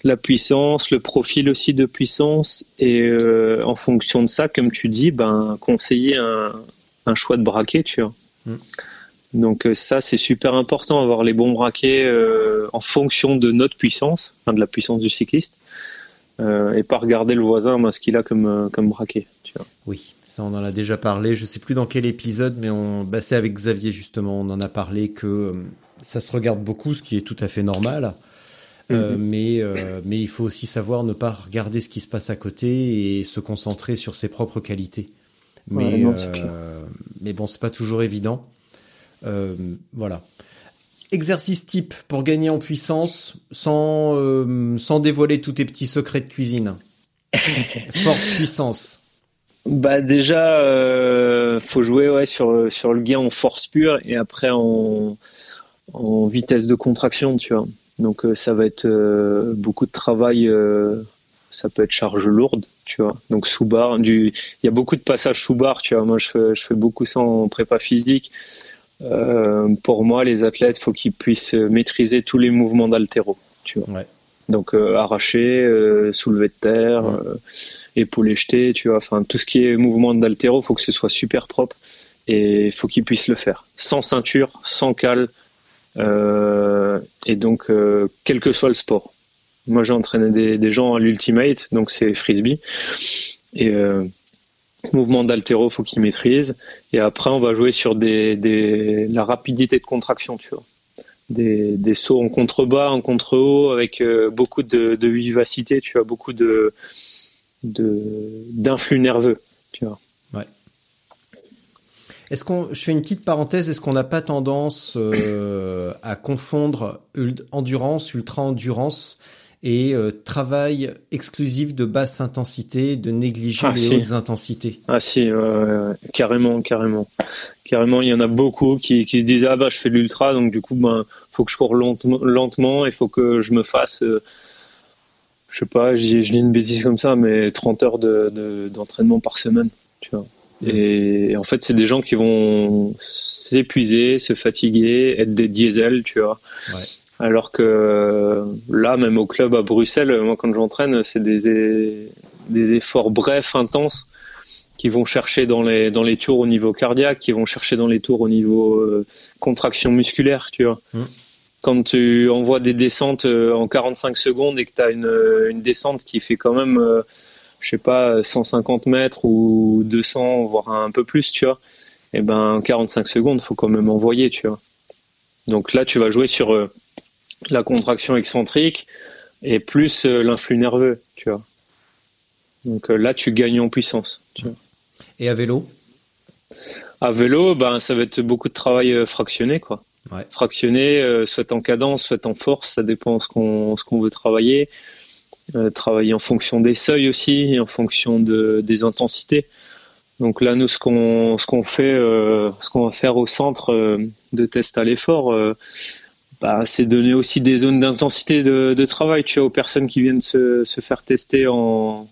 la puissance, le profil aussi de puissance, et euh, en fonction de ça, comme tu dis, ben conseiller un, un choix de braquet, tu vois. Mm. Donc euh, ça, c'est super important, avoir les bons braquets en fonction de notre puissance, de la puissance du cycliste, et pas regarder le voisin, ben, ce qu'il a comme comme braquet. Tu vois. Oui, ça on en a déjà parlé. Je sais plus dans quel épisode, mais on, bah, c'est avec Xavier justement. On en a parlé que euh, ça se regarde beaucoup, ce qui est tout à fait normal. Euh, mais mais il faut aussi savoir ne pas regarder ce qui se passe à côté et se concentrer sur ses propres qualités. Mais mais bon, c'est pas toujours évident. voilà. Exercice type pour gagner en puissance sans sans dévoiler tous tes petits secrets de cuisine. Force puissance. Bah déjà, euh, faut jouer ouais sur sur le gain en force pure et après en en vitesse de contraction, tu vois. Donc euh, ça va être euh, beaucoup de travail. Euh, ça peut être charge lourde, tu vois. Donc sous barre, du, il y a beaucoup de passages sous barre, tu vois. Moi, je fais je fais beaucoup ça en prépa physique. pour moi, les athlètes, faut qu'ils puissent maîtriser tous les mouvements d'altéro, tu vois. Ouais. Donc euh, arraché, euh, soulevé de terre, euh, épaulé jeté, tu vois, enfin tout ce qui est mouvement d'altéro, faut que ce soit super propre et il faut qu'il puisse le faire. Sans ceinture, sans cale et donc quel que soit le sport. Moi j'ai entraîné des, des, gens à l'ultimate, donc c'est frisbee. Et mouvement d'altéro faut qu'ils maîtrisent. Et après on va jouer sur des, des la rapidité de contraction, tu vois des, des sauts en contrebas, en contre-haut, avec euh, beaucoup de, de, vivacité, tu as beaucoup de d'influx nerveux, tu vois. Ouais. Est-ce qu'on, je fais une petite parenthèse, est-ce qu'on n'a pas tendance euh, à confondre endurance, ultra-endurance et euh, travail exclusif de basse intensité, de négliger ah, les hautes intensités. Ah si, carrément, carrément, carrément. Il y en a beaucoup qui, qui se disent ah bah je fais de l'ultra, donc du coup ben faut que je cours lentement, lentement, il faut que je me fasse, euh, je sais pas, je dis une bêtise comme ça, mais 30 heures de d'entraînement par semaine, tu vois. Mmh. Et, en fait, c'est des gens qui vont s'épuiser, se fatiguer, être des diesels, tu vois. Ouais. Alors que là, même au club à Bruxelles, moi quand j'entraîne, c'est des, des efforts brefs, intenses, qui vont chercher dans les, dans les tours au niveau cardiaque, qui vont chercher dans les tours au niveau euh, contraction musculaire, tu vois. Mmh. Quand tu envoies des descentes euh, en 45 secondes et que tu as une, une descente qui fait quand même, euh, je sais pas, 150 mètres ou 200, voire un peu plus, tu vois, et eh ben 45 secondes, faut quand même envoyer, tu vois. Donc là, tu vas jouer sur la contraction excentrique et plus euh, l'influx nerveux, tu vois. Donc euh, là, tu gagnes en puissance. Tu vois. Et à vélo? À vélo, ben ça va être beaucoup de travail euh, fractionné, quoi. Ouais. Fractionné, soit en cadence, soit en force, ça dépend ce qu'on ce qu'on veut travailler. travailler en fonction des seuils aussi, et en fonction de, des intensités. Donc là, nous, ce qu'on ce qu'on fait, ce qu'on va faire au centre de test à l'effort, bah, c'est donner aussi des zones d'intensité de, de, travail tu vois, aux personnes qui viennent se, se faire tester en,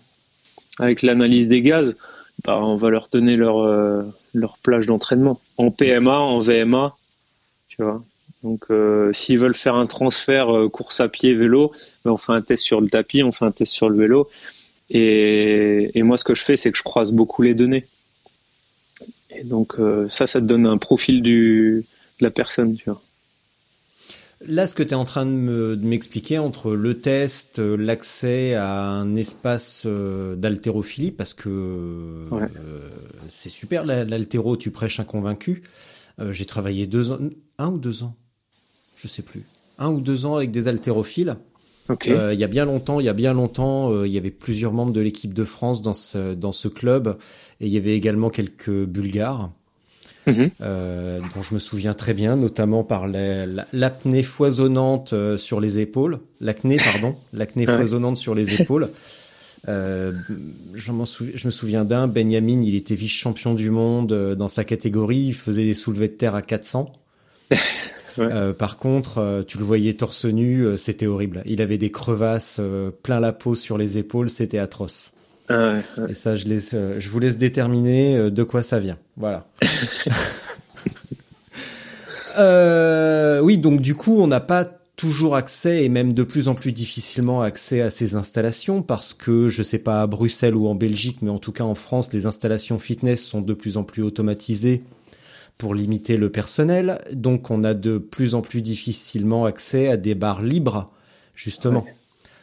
avec l'analyse des gaz. Bah, on va leur donner leur, euh, leur plage d'entraînement en PMA, en VMA. Tu vois. Donc, euh, s'ils veulent faire un transfert euh, course à pied, vélo, bah, on fait un test sur le tapis, on fait un test sur le vélo. Et, et moi, ce que je fais, c'est que je croise beaucoup les données. Et donc, ça, ça te donne un profil du, de la personne, tu vois. Là, ce que tu es en train de m'expliquer entre le test, euh, l'accès à un espace euh, d'haltérophilie, parce que euh, c'est super, l'haltéro, tu prêches un convaincu. J'ai travaillé deux ans, un ou deux ans, je sais plus, un ou deux ans avec des haltérophiles. Il y a bien longtemps, il y a bien longtemps, il y avait plusieurs membres de l'équipe de France dans ce, dans ce club, et il y avait également quelques Bulgares. Mhm. euh, dont je me souviens très bien, notamment par l'apnée foisonnante euh, sur les épaules, l'acné pardon, l'acné foisonnante sur les épaules. Euh, je, je me souviens d'un, Benjamin, il était vice-champion du monde euh, dans sa catégorie, il faisait des soulevés de terre à 400. Euh, par contre, tu le voyais torse nu, c'était horrible. Il avait des crevasses plein la peau sur les épaules, c'était atroce. Ah Et ça, je, laisse, euh, je vous laisse déterminer euh, de quoi ça vient. Voilà. euh, oui, donc du coup, on n'a pas toujours accès et même de plus en plus difficilement accès à ces installations parce que je sais pas à Bruxelles ou en Belgique, mais en tout cas en France, les installations fitness sont de plus en plus automatisées pour limiter le personnel. Donc on a de plus en plus difficilement accès à des bars libres, justement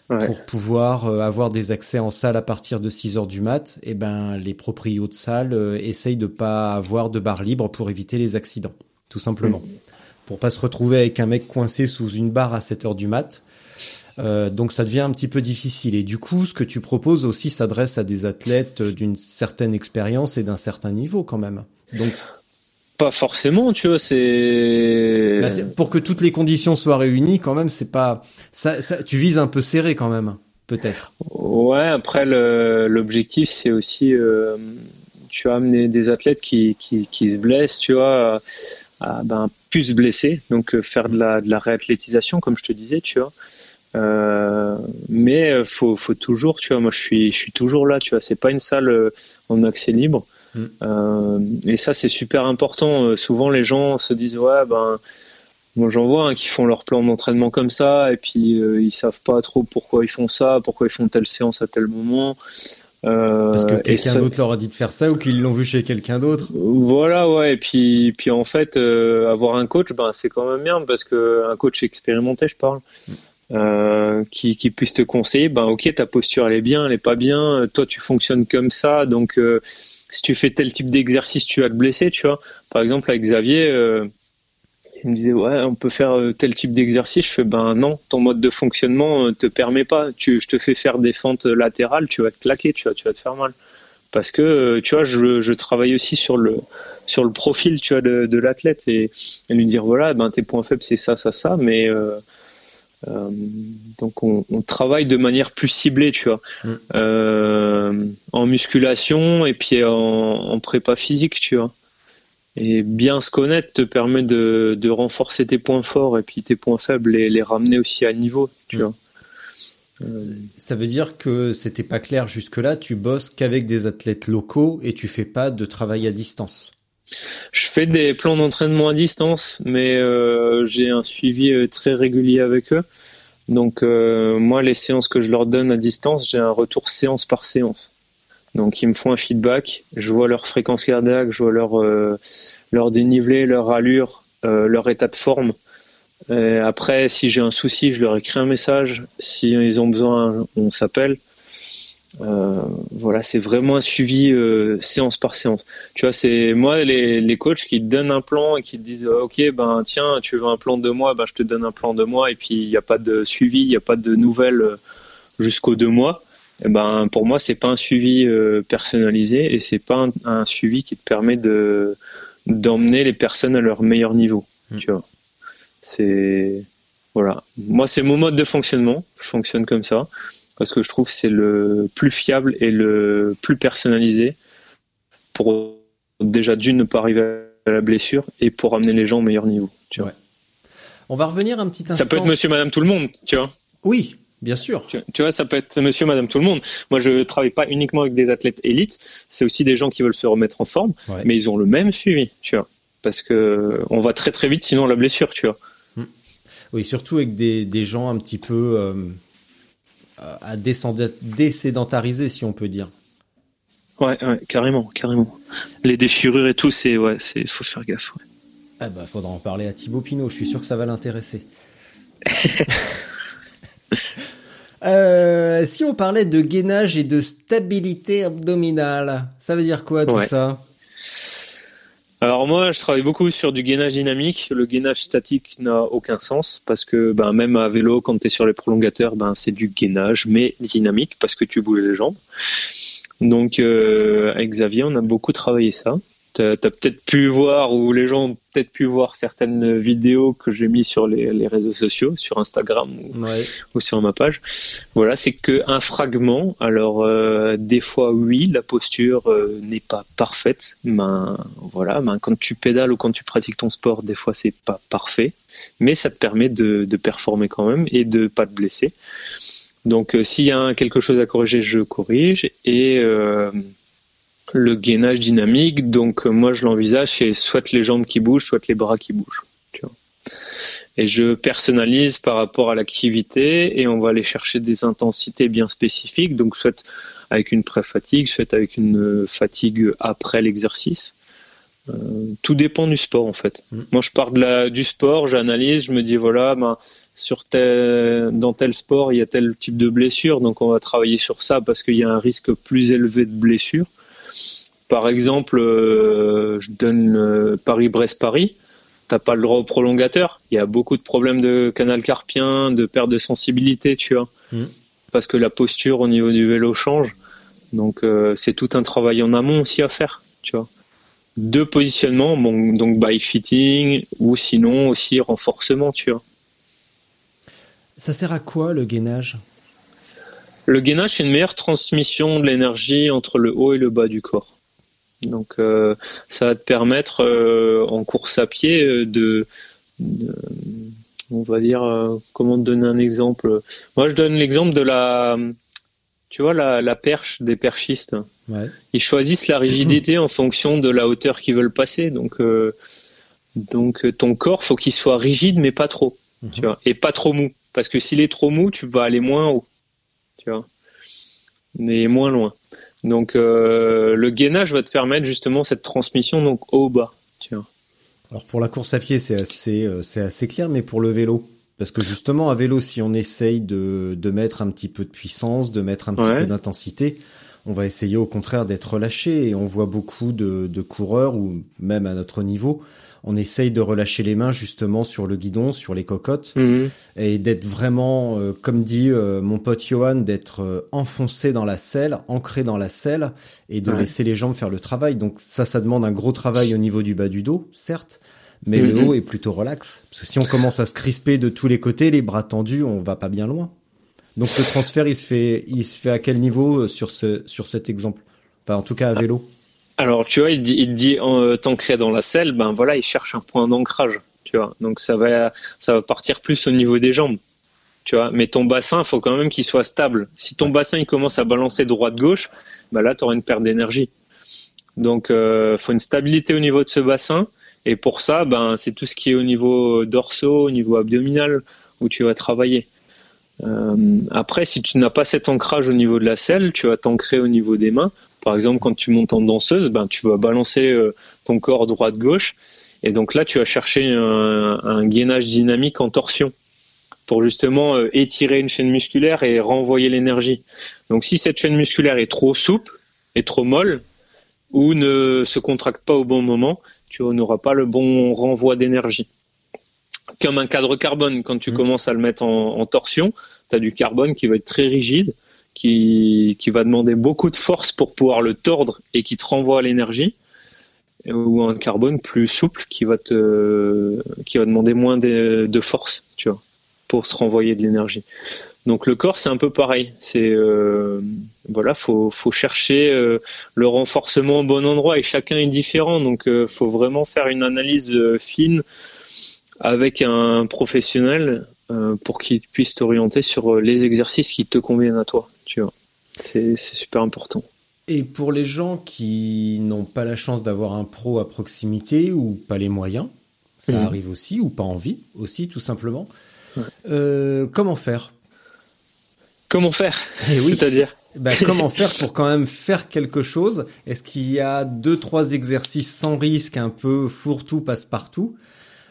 pour pouvoir euh, avoir des accès en salle à partir de 6 heures du mat, et eh ben les propriétaires de salle euh, essayent de pas avoir de bar libre pour éviter les accidents, tout simplement. Pour pas se retrouver avec un mec coincé sous une barre à 7 heures du mat. Euh, donc ça devient un petit peu difficile. Et du coup, ce que tu proposes aussi s'adresse à des athlètes d'une certaine expérience et d'un certain niveau quand même. Donc pas forcément, tu vois, c'est bah, pour que toutes les conditions soient réunies quand même, c'est pas ça, ça, tu vises un peu serré quand même, peut-être. Ouais, après l'objectif c'est aussi euh, tu as amené des athlètes qui, qui, qui se blessent, tu vois, à, ben, plus se blesser, donc euh, faire de la, de la réathlétisation, comme je te disais, tu vois. Euh, mais faut, faut toujours, tu vois, moi je suis, je suis toujours là, tu vois, c'est pas une salle en accès libre. Euh, et ça c'est super important. souvent les gens se disent ouais ben moi j'en vois hein, qui font leur plan d'entraînement comme ça et puis euh, ils savent pas trop pourquoi ils font ça, pourquoi ils font telle séance à tel moment. Euh, Parce que quelqu'un d'autre leur a dit de faire ça ou qu'ils l'ont vu chez quelqu'un d'autre? Voilà, ouais. Et puis, puis en fait, euh, avoir un coach, ben c'est quand même bien parce que un coach expérimenté, je parle, euh, qui, qui puisse te conseiller. Ben ok, ta posture elle est bien, elle est pas bien. Toi, tu fonctionnes comme ça, donc euh, si tu fais tel type d'exercice, tu vas te blesser, tu vois. Par exemple, avec Xavier. Euh, il me disait ouais on peut faire euh, tel type d'exercice je fais ben non ton mode de fonctionnement euh, te permet pas tu je te fais faire des fentes latérales tu vas te claquer tu vas tu vas te faire mal parce que tu vois je, travaille aussi sur le sur le profil tu vois de, l'athlète et, lui dire voilà ben tes points faibles c'est ça ça ça mais euh, donc on, on, travaille de manière plus ciblée tu vois mm. euh, en musculation et puis en, en prépa physique tu vois et bien se connaître te permet de, de, renforcer tes points forts et puis tes points faibles et les ramener aussi à niveau, tu mmh. vois. Euh... Ça veut dire que c'était pas clair jusque-là, tu bosses qu'avec des athlètes locaux et tu fais pas de travail à distance. Je fais des plans d'entraînement à distance, mais euh, j'ai un suivi euh, très régulier avec eux. Donc euh, moi, les séances que je leur donne à distance, j'ai un retour séance par séance. Donc ils me font un feedback, je vois leur fréquence cardiaque, je vois leur, leur dénivelé, leur allure, leur état de forme. Après, si j'ai un souci, je leur écris un message. Si ils ont besoin, on s'appelle. Euh, voilà, c'est vraiment un suivi euh, séance par séance. Tu vois, c'est moi les, les coachs qui te donnent un plan et qui te disent ok ben tiens tu veux un plan de mois, ben je te donne un plan de mois. Et puis il n'y a pas de suivi, il n'y a pas de nouvelles jusqu'aux deux mois. Eh ben pour moi c'est pas un suivi euh, personnalisé et c'est pas un, un, suivi qui te permet de d'emmener les personnes à leur meilleur niveau mmh. tu vois. C'est voilà. Moi c'est mon mode de fonctionnement. Je fonctionne comme ça parce que je trouve c'est le plus fiable et le plus personnalisé pour déjà d'une ne pas arriver à la blessure et pour amener les gens au meilleur niveau tu vois ouais. on va revenir un petit instant ça peut être monsieur madame tout le monde tu vois oui Bien sûr. Tu, tu, vois, ça peut être monsieur, madame, tout le monde. Moi, je travaille pas uniquement avec des athlètes élites. C'est aussi des gens qui veulent se remettre en forme, ouais. mais ils ont le même suivi, tu vois. Parce que on va très très vite, sinon la blessure, tu vois. Mmh. Oui, surtout avec des, des gens un petit peu euh, à désédentariser, si on peut dire. Ouais, ouais, carrément, carrément. Les déchirures et tout, c'est ouais, c'est faut faire gaffe. Ouais. Ah bah, faudra en parler à Thibaut Pinot. Je suis sûr que ça va l'intéresser. Euh, si on parlait de gainage et de stabilité abdominale, ça veut dire quoi tout ouais. ça? Alors moi, je travaille beaucoup sur du gainage dynamique. Le gainage statique n'a aucun sens parce que ben, même à vélo, quand tu es sur les prolongateurs, ben, c'est du gainage, mais dynamique parce que tu bouges les jambes. Donc euh, avec Xavier, on a beaucoup travaillé ça tu as, peut-être pu voir ou les gens ont peut-être pu voir certaines vidéos que j'ai mis sur les, les, réseaux sociaux, sur Instagram ou, ouais. ou sur ma page. Voilà, c'est que un fragment. Alors euh, des fois oui, la posture euh, n'est pas parfaite. Ben voilà, ben, quand tu pédales ou quand tu pratiques ton sport, des fois c'est pas parfait, mais ça te permet de, de performer quand même et de pas te blesser. Donc euh, s'il y a quelque chose à corriger, je corrige et le gainage dynamique. Donc euh, moi je l'envisage c'est soit les jambes qui bougent, soit les bras qui bougent. Tu vois. Et je personnalise par rapport à l'activité et on va aller chercher des intensités bien spécifiques, donc soit avec une pré-fatigue, soit avec une fatigue après l'exercice. Euh, tout dépend du sport en fait. Mmh. Moi je pars de la, du sport, j'analyse, je me dis voilà, ben, sur tel, dans tel sport il y a tel type de blessure, donc on va travailler sur ça parce qu'il y a un risque plus élevé de blessure. Par exemple, euh, je donne euh, Paris-Brest-Paris. t'as pas le droit au prolongateur. Il y a beaucoup de problèmes de canal carpien, de perte de sensibilité, tu vois, Mm. parce que la posture au niveau du vélo change. Donc euh, c'est tout un travail en amont aussi à faire, tu vois. Deux positionnements, bon, donc bike fitting ou sinon aussi renforcement, tu vois. Ça sert à quoi le gainage? Le gainage, c'est une meilleure transmission de l'énergie entre le haut et le bas du corps. Donc, euh, ça va te permettre euh, en course à pied euh, de, de- on va dire, euh, comment te donner un exemple? Moi, je donne l'exemple de la, tu vois, la, la perche des perchistes. Ouais. Ils choisissent la rigidité en fonction de la hauteur qu'ils veulent passer. Donc, donc ton corps, faut qu'il soit rigide, mais pas trop, tu vois, et pas trop mou. Parce que s'il est trop mou, tu vas aller moins haut, tu vois, mais moins loin. Donc, euh, le gainage va te permettre justement cette transmission donc haut-bas, tu vois. Alors pour la course à pied, c'est assez, euh, c'est assez clair, mais pour le vélo, parce que justement à vélo, si on essaye de, de mettre un petit peu de puissance, de mettre un petit Ouais. peu d'intensité, on va essayer au contraire d'être relâché. Et on voit beaucoup de, de coureurs ou même à notre niveau, on essaye de relâcher les mains justement sur le guidon, sur les cocottes, et d'être vraiment, euh, comme dit euh, mon pote Johan, d'être euh, enfoncé dans la selle, ancré dans la selle, et de Ouais. laisser les jambes faire le travail. Donc ça, ça demande un gros travail au niveau du bas du dos, certes, mais le Mhm. haut est plutôt relax. Parce que si on commence à se crisper de tous les côtés, les bras tendus, on va pas bien loin. Donc le transfert, il se fait, il se fait à quel niveau sur ce, sur cet exemple? Enfin, en tout cas à vélo. Alors, tu vois, il dit, il dit euh, t'ancrer dans la selle, ben voilà, il cherche un point d'ancrage, tu vois. Donc ça va, ça va partir plus au niveau des jambes, tu vois. Mais ton bassin, faut quand même qu'il soit stable. Si ton bassin il commence à balancer droite-gauche, ben là, tu auras une perte d'énergie. Donc, euh, faut une stabilité au niveau de ce bassin. Et pour ça, ben c'est tout ce qui est au niveau dorsaux, au niveau abdominal, où tu vas travailler. Euh, après, si tu n'as pas cet ancrage au niveau de la selle, tu vas t'ancrer au niveau des mains. Par exemple, quand tu montes en danseuse, ben, tu vas balancer euh, ton corps droite-gauche. Et donc là, tu vas chercher un, un gainage dynamique en torsion pour justement euh, étirer une chaîne musculaire et renvoyer l'énergie. Donc si cette chaîne musculaire est trop souple, est trop molle, ou ne se contracte pas au bon moment, tu n'auras pas le bon renvoi d'énergie. Comme un cadre carbone, quand tu Mhm. commences à le mettre en, en torsion, tu as du carbone qui va être très rigide, qui, va demander beaucoup de force pour pouvoir le tordre et qui te renvoie l'énergie, ou un carbone plus souple qui va te, qui va demander moins de, force, tu vois, pour te renvoyer de l'énergie. Donc le corps c'est un peu pareil, c'est euh, voilà, faut faut chercher euh, le renforcement au bon endroit et chacun est différent, donc euh, faut vraiment faire une analyse euh, fine avec un professionnel pour qu'il puisse t'orienter sur les exercices qui te conviennent à toi, tu vois. C'est c'est super important. Et pour les gens qui n'ont pas la chance d'avoir un pro à proximité ou pas les moyens, ça Mhm. arrive aussi, ou pas envie aussi, tout simplement. Euh, comment faire? Comment faire? Eh oui. C'est-à-dire? Bah, comment faire pour quand même faire quelque chose? Est-ce qu'il y a deux trois exercices sans risque, un peu fourre-tout passe-partout,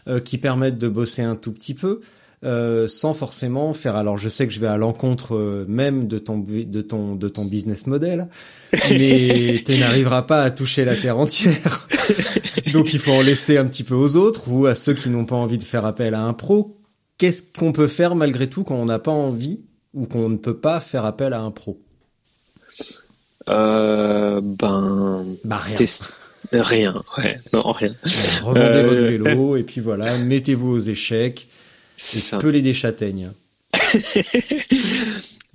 euh, qui permettent de bosser un tout petit peu, euh, sans forcément faire. Alors, je sais que je vais à l'encontre euh, même de ton de ton de ton business model, mais tu n'arriveras pas à toucher la terre entière. Donc, il faut en laisser un petit peu aux autres ou à ceux qui n'ont pas envie de faire appel à un pro. Qu'est-ce qu'on peut faire malgré tout quand on n'a pas envie ou qu'on ne peut pas faire appel à un pro? Euh, Ben Bah rien. test- rien, ouais, non rien. Revendez Euh, votre vélo et puis voilà, mettez-vous aux échecs C'est pelez des châtaignes.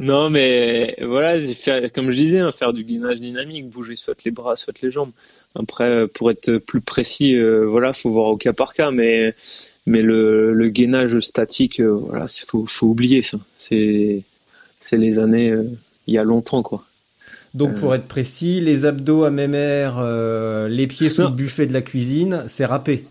Non, mais voilà, faire, comme je disais, hein, faire du gainage dynamique, bouger soit les bras, soit les jambes. Après, euh, pour être plus précis, euh, voilà, faut voir au cas par cas, mais mais le, le gainage statique, euh, voilà, faut faut oublier ça. C'est c'est les années euh, il y a longtemps quoi. Donc pour être précis, les abdos à même air, euh, les pieds sous Non. le buffet de la cuisine, c'est râpé.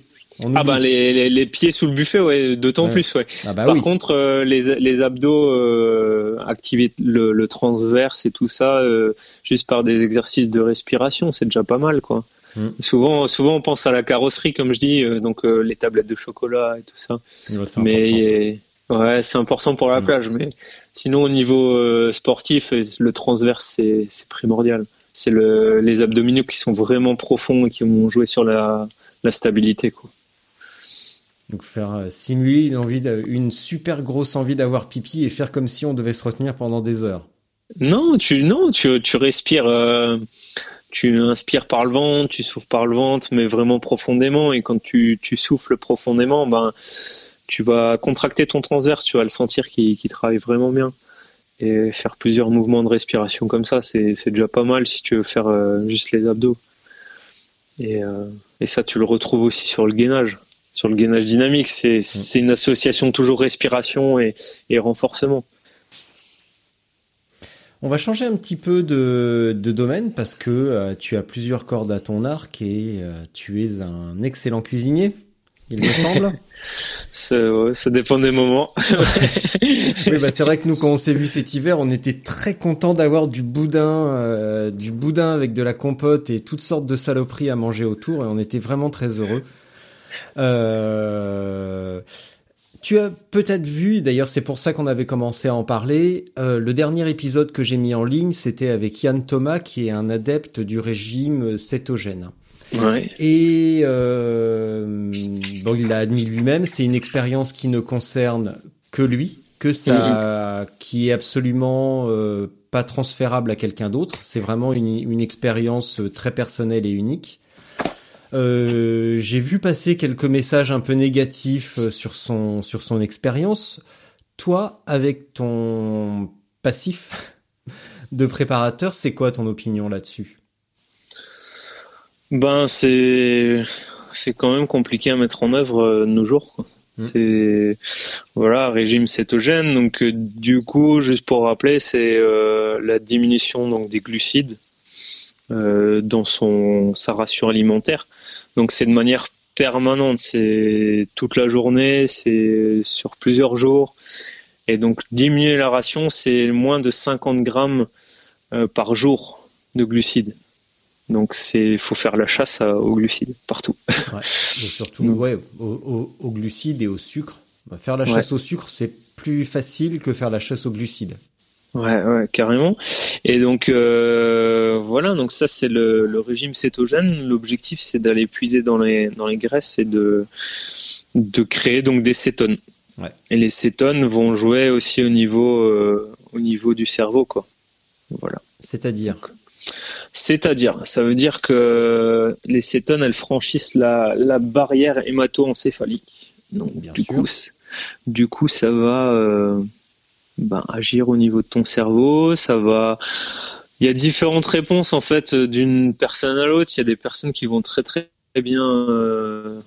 On Ah ben les, les, les pieds sous le buffet, ouais, d'autant Ouais. plus, ouais. Ah bah Par oui. contre, euh, les, les abdos, euh, activer le, le transverse et tout ça, euh, juste par des exercices de respiration, c'est déjà pas mal, quoi. Mm. Souvent, souvent, on pense à la carrosserie, comme je dis, euh, donc euh, les tablettes de chocolat et tout ça. Ouais, c'est important, ça. mais ouais, c'est important pour la Mm. plage. Mais sinon, au niveau euh, sportif, le transverse, c'est c'est primordial. C'est le, les abdominaux qui sont vraiment profonds et qui vont jouer sur la, la stabilité, quoi. Donc faire euh, simuler une envie, une super grosse envie d'avoir pipi et faire comme si on devait se retenir pendant des heures. Non, tu non, tu, respires, euh, tu inspires par le ventre, tu souffles par le ventre, mais vraiment profondément. Et quand tu, souffles profondément, ben tu vas contracter ton transverse, tu vas le sentir qui, travaille vraiment bien. Et faire plusieurs mouvements de respiration comme ça, c'est déjà pas mal si tu veux faire euh, juste les abdos. Et ça, tu le retrouves aussi sur le gainage. Sur le gainage dynamique, c'est une association toujours respiration et, et renforcement. On va changer un petit peu de, de domaine parce que euh, tu as plusieurs cordes à ton arc et euh, tu es un excellent cuisinier, il me semble. Ça, ouais, ça dépend des moments. oui, bah c'est vrai que nous, quand on s'est vu cet hiver, on était très content d'avoir du boudin, euh, du boudin avec de la compote et toutes sortes de saloperies à manger autour, et on était vraiment très heureux. Euh, tu as peut-être vu, d'ailleurs c'est pour ça qu'on avait commencé à en parler, euh, le dernier épisode que j'ai mis en ligne, c'était avec Yann Thomas, qui est un adepte du régime cétogène. Ouais. Et euh, bon, il l'a admis lui-même, c'est une expérience qui ne concerne que lui, que ça, qui est absolument euh, pas transférable à quelqu'un d'autre. C'est vraiment une, une expérience très personnelle et unique. Euh, J'ai vu passer quelques messages un peu négatifs euh, sur son sur son expérience. Toi, avec ton passif de préparateur, c'est quoi ton opinion là-dessus? Ben c'est c'est quand même compliqué à mettre en œuvre euh, de nos jours. Quoi. Mm. C'est voilà régime cétogène. Donc euh, du coup, juste pour rappeler, c'est euh, la diminution donc des glucides euh, dans son sa ration alimentaire. Donc c'est de manière permanente. C'est toute la journée. C'est sur plusieurs jours. Et donc diminuer la ration, c'est moins de 50 grammes euh, par jour de glucides. Donc c'est faut faire la chasse à- aux glucides partout. Ouais, surtout Mm. ouais, au, au, au glucides et au sucre. Faire la Ouais. chasse au sucre, c'est plus facile que faire la chasse aux glucides. Ouais, ouais, carrément. Et donc euh, voilà, donc ça c'est le, le régime cétogène. L'objectif c'est d'aller puiser dans les dans les graisses et de de créer donc des cétones. Ouais. Et les cétones vont jouer aussi au niveau euh, au niveau du cerveau quoi. Voilà. C'est-à-dire C'est-à-dire, ça veut dire que les cétones, elles franchissent la, la barrière hémato-encéphalique. Donc, Bien du sûr. coup, du coup, ça va euh, ben, agir au niveau de ton cerveau. Ça va. Il y a différentes réponses en fait d'une personne à l'autre. Il y a des personnes qui vont très très bien euh,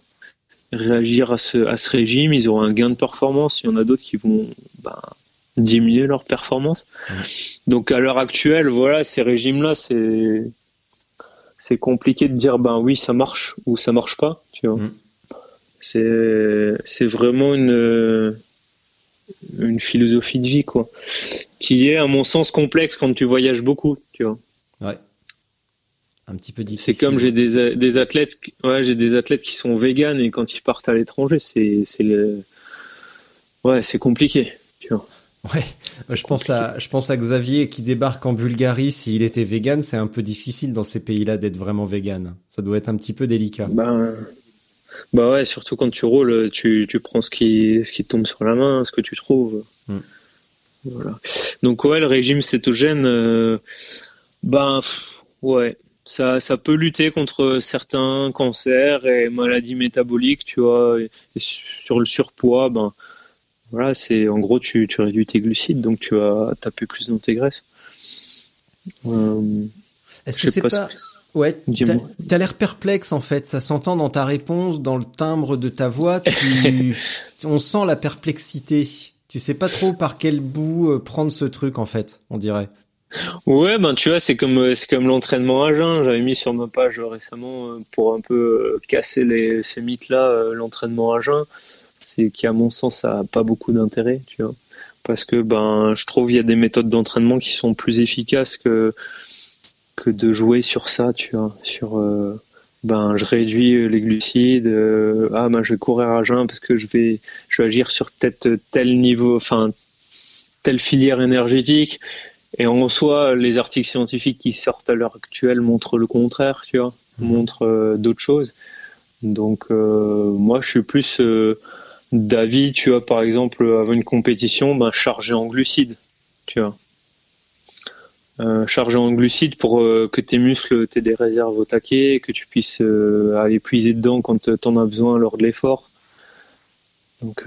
réagir à ce, à ce régime. Ils auront un gain de performance. Il y en a d'autres qui vont ben, diminuer leur performance. Donc à l'heure actuelle, voilà, ces régimes-là, c'est c'est compliqué de dire ben oui ça marche ou ça marche pas, tu vois. Mm. C'est c'est vraiment une une philosophie de vie quoi, qui est à mon sens complexe quand tu voyages beaucoup, tu vois. Ouais. Un petit peu difficile. C'est comme j'ai des des athlètes, qui- ouais, j'ai des athlètes qui sont véganes et quand ils partent à l'étranger, c'est c'est le ouais, c'est compliqué, tu vois. Ouais, je pense à je pense à Xavier qui débarque en Bulgarie. S'il était vegan, c'est un peu difficile dans ces pays-là d'être vraiment vegan. Ça doit être un petit peu délicat. Ben, bah ouais, surtout quand tu roules, tu, tu prends ce qui, ce qui te tombe sur la main, ce que tu trouves. Mm. Voilà. Donc ouais, le régime cétogène, euh, ben ouais, ça, ça peut lutter contre certains cancers et maladies métaboliques, tu vois. Et, et sur le surpoids, ben voilà, c'est en gros tu, tu réduis tes glucides, donc tu vas taper plus dans tes graisses. Euh, Est-ce que c'est pas Ouais, t'as l'air perplexe en fait. Ça s'entend dans ta réponse, dans le timbre de ta voix. Tu... on sent la perplexité. Tu sais pas trop par quel bout euh, prendre ce truc en fait. On dirait. Ouais, ben tu vois, c'est comme euh, c'est comme l'entraînement à jeun. J'avais mis sur ma page euh, récemment pour un peu casser les ces mythes-là. euh, L'entraînement à jeun, c'est qui à mon sens ça a pas beaucoup d'intérêt, tu vois, parce que ben je trouve il y a des méthodes d'entraînement qui sont plus efficaces que que de jouer sur ça, tu vois, sur euh, ben je réduis euh, les glucides, euh, ah ben je vais courir à jeun parce que je vais je vais agir sur peut-être tel niveau, enfin telle filière énergétique. Et en soi, les articles scientifiques qui sortent à l'heure actuelle montrent le contraire, tu vois, Mhm. montrent euh, d'autres choses. Donc moi, je suis plus d'avis, tu vois, par exemple, avant une compétition, ben, charger en glucides, tu vois. Euh, en glucides pour euh, que tes muscles aient des réserves au taquet, que tu puisses euh, aller puiser dedans quand tu en as besoin lors de l'effort. Donc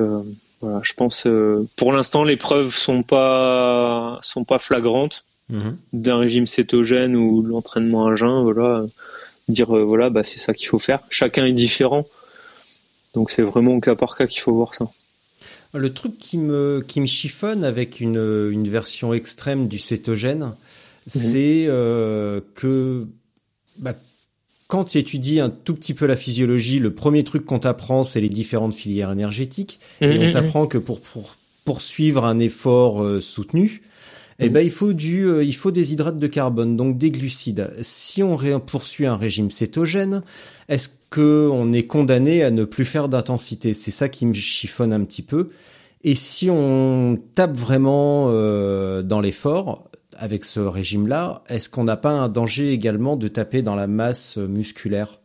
voilà, je pense pour l'instant les preuves sont pas sont pas flagrantes mhm. d'un régime cétogène ou l'entraînement à jeun, voilà, dire voilà bah c'est ça qu'il faut faire. Chacun est différent. Donc c'est vraiment au cas par cas qu'il faut voir ça. Le truc qui me, qui me chiffonne avec une, une version extrême du cétogène. C'est euh, que bah, quand tu étudies un tout petit peu la physiologie, le premier truc qu'on t'apprend, c'est les différentes filières énergétiques. et mhm, on t'apprend que pour, pour poursuivre un effort euh, soutenu, eh ben, il faut du, euh, il faut des hydrates de carbone, donc des glucides. Si on poursuit un régime cétogène, est-ce qu'on est condamné à ne plus faire d'intensité? C'est ça qui me chiffonne un petit peu. Et si on tape vraiment euh, dans l'effort avec ce régime-là, est-ce qu'on n'a pas un danger également de taper dans la masse musculaire?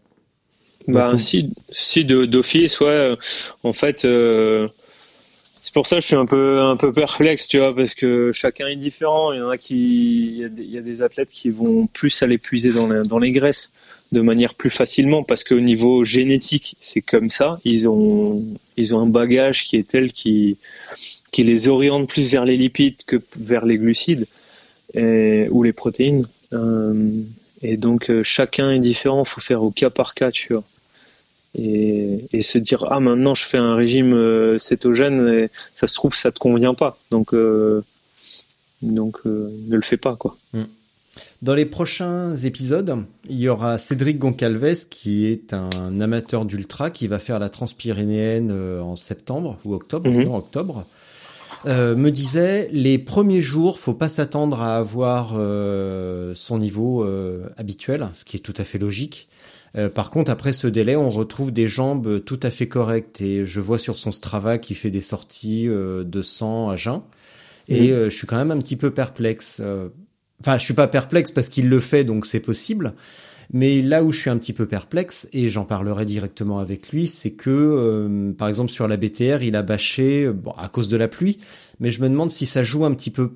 Bah si, si d'office, ouais. En fait. Euh c'est pour ça que je suis un peu un peu perplexe, tu vois, parce que chacun est différent. Il y en a qui, il y a des, athlètes qui vont plus aller puiser dans les, dans les graisses de manière plus facilement, parce qu'au niveau génétique, c'est comme ça. Ils ont ils ont un bagage qui est tel qui qui les oriente plus vers les lipides que vers les glucides et, ou les protéines. Euh, et donc euh, chacun est différent. Faut faire au cas par cas, tu vois et, et, se dire ah maintenant je fais un régime euh, cétogène et ça se trouve ça te convient pas donc euh, donc euh, ne le fais pas quoi. Mm. Dans les prochains épisodes, il y aura Cédric Goncalves qui est un amateur d'ultra qui va faire la Transpyrénéenne en septembre ou octobre, mm-hmm. non octobre. Euh, me disait les premiers jours, faut pas s'attendre à avoir son niveau habituel, ce qui est tout à fait logique. Euh, par contre, après ce délai, on retrouve des jambes tout à fait correctes et je vois sur son Strava qu'il fait des sorties euh, de 100 à jeun. Et euh, je suis quand même un petit peu perplexe. Enfin, je suis pas perplexe parce qu'il le fait, donc c'est possible. Mais là où je suis un petit peu perplexe, et j'en parlerai directement avec lui, c'est que, par exemple, sur la BTR, il a bâché bon, à cause de la pluie, mais je me demande si ça joue un petit peu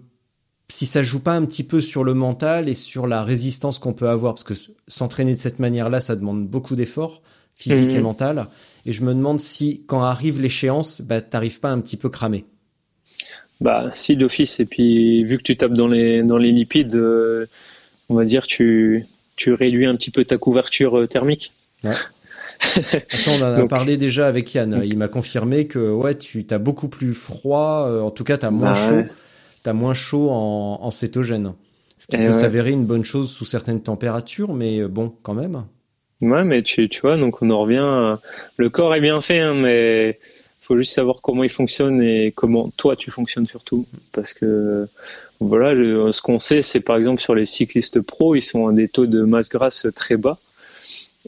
si ça joue pas un petit peu sur le mental et sur la résistance qu'on peut avoir, parce que s'entraîner de cette manière-là, ça demande beaucoup d'efforts physique et mhm. mental. Et je me demande si, quand arrive l'échéance, bah, t'arrives pas un petit peu cramé. Bah, si d'office. Et puis, vu que tu tapes dans les dans les lipides, euh, on va dire tu tu réduis un petit peu ta couverture euh, thermique. Ouais. on en a parlé déjà avec Yann. Il m'a confirmé que ouais, tu as beaucoup plus froid. Euh, en tout cas, tu as moins bah chaud t'as moins chaud en, en, cétogène. Ce qui eh peut s'avérer une bonne chose sous certaines températures, mais euh, bon, quand même. Ouais, mais tu, tu vois, donc on en revient. Le corps est bien fait, hein, mais faut juste savoir comment il fonctionne et comment toi tu fonctionnes surtout. Parce que voilà, ce qu'on sait, c'est par exemple sur les cyclistes pro, ils sont à des taux de masse grasse très bas.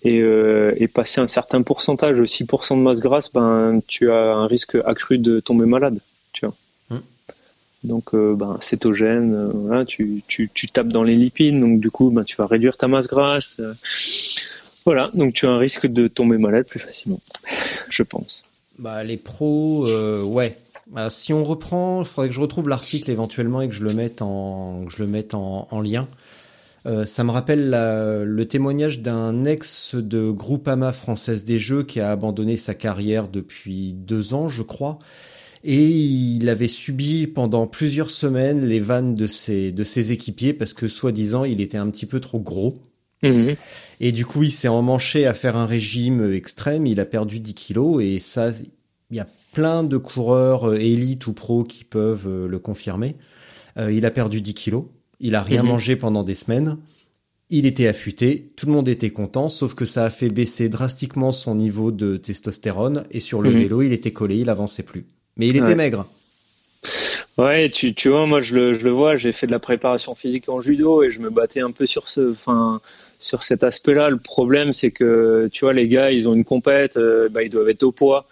Et, euh, et passer un certain pourcentage, 6% de masse grasse, ben tu as un risque accru de tomber malade. Tu vois. Donc, euh, ben, cétogène, euh, tu, tu, tu, tapes dans les lipides, donc du coup, ben, tu vas réduire ta masse grasse. Voilà, donc tu as un risque de tomber malade plus facilement, je pense. Bah, les pros, ouais. Bah, si on reprend, il faudrait que je retrouve l'article éventuellement et que je le mette en, lien. ça me rappelle le témoignage d'un ex de Groupama Française des Jeux qui a abandonné sa carrière depuis deux ans, je crois, et il avait subi pendant plusieurs semaines les vannes de ses équipiers parce que soi-disant il était un petit peu trop gros. Mhm. Et du coup, il s'est emmanché à faire un régime extrême. Il a perdu 10 kilos et ça, il y a plein de coureurs euh, élites ou pros qui peuvent euh, le confirmer. Euh, il a perdu 10 kilos. Il a rien mhm. mangé pendant des semaines. Il était affûté, tout le monde était content, sauf que ça a fait baisser drastiquement son niveau de testostérone et sur le mhm. vélo, il était collé, il avançait plus mais il était maigre. Ouais, tu, tu vois, moi je le, je le vois, j'ai fait de la préparation physique en judo et je me battais un peu sur ce, enfin, sur cet aspect-là. Le problème, c'est que tu vois, les gars, ils ont une compète, euh, bah, ils doivent être au poids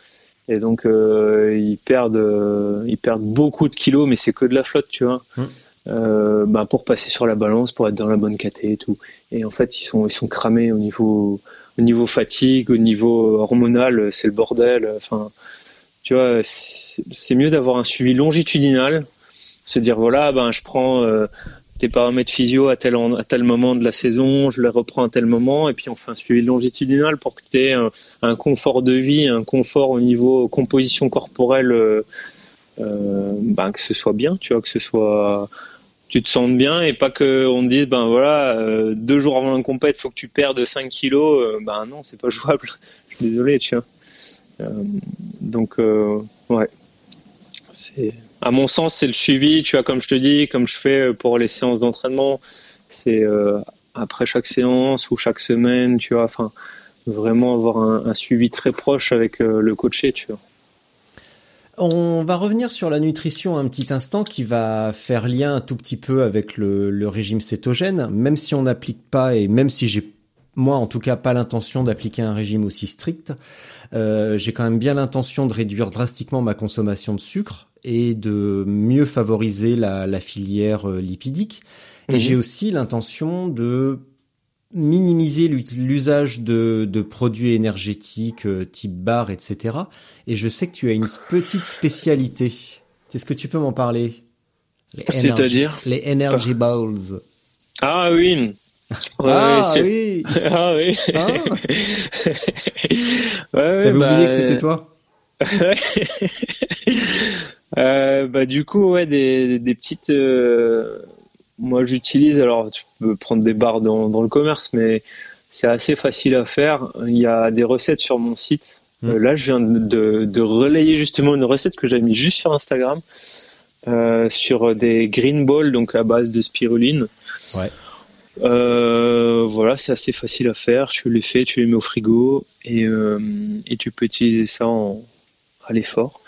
et donc euh, ils perdent, euh, ils perdent beaucoup de kilos, mais c'est que de la flotte, tu vois. Euh, bah, pour passer sur la balance, pour être dans la bonne caté et tout. Et en fait, ils sont, ils sont cramés au niveau, au niveau fatigue, au niveau hormonal, c'est le bordel. Enfin, tu vois, c'est mieux d'avoir un suivi longitudinal, se dire voilà, ben je prends euh, tes paramètres physio à tel, moment de la saison, je les reprends à tel moment, et puis on fait un suivi longitudinal pour que tu aies un, confort de vie, un confort au niveau composition corporelle, euh, ben, que ce soit bien, tu vois, que ce soit tu te sens bien et pas que on te dise ben voilà euh, deux jours avant la compète faut que tu perdes 5 kilos euh, ben non c'est pas jouable. Je suis désolé tu vois. Euh, donc ouais. C'est à mon sens c'est le suivi tu vois comme je te dis comme je fais pour les séances d'entraînement. C'est après chaque séance ou chaque semaine tu vois enfin vraiment avoir un, suivi très proche avec le coaché tu vois. On va revenir sur la nutrition un petit instant qui va faire lien un tout petit peu avec le, régime cétogène, même si on n'applique pas et même si j'ai moi en tout cas pas l'intention d'appliquer un régime aussi strict, euh, j'ai quand même bien l'intention de réduire drastiquement ma consommation de sucre et de mieux favoriser la, filière euh, lipidique. Et mhm. j'ai aussi l'intention de minimiser l'usage de, de, produits énergétiques euh, type bar, etc. Et je sais que tu as une petite spécialité. Est-ce que tu peux m'en parler? C'est-à-dire? Les Energy Balls. Ah oui ah, oui. ah oui ah T'avais oublié bah, que c'était toi? euh, bah du coup ouais des, des petites euh, moi, j'utilise, alors tu peux prendre des barres dans, le commerce, mais c'est assez facile à faire. Il y a des recettes sur mon site. Hmm. Euh, là, je viens de, relayer justement une recette que j'avais mis juste sur Instagram sur des green balls, donc à base de spiruline. Ouais. Euh, voilà, c'est assez facile à faire. Tu les fais, tu les mets au frigo et, et tu peux utiliser ça en, à l'effort.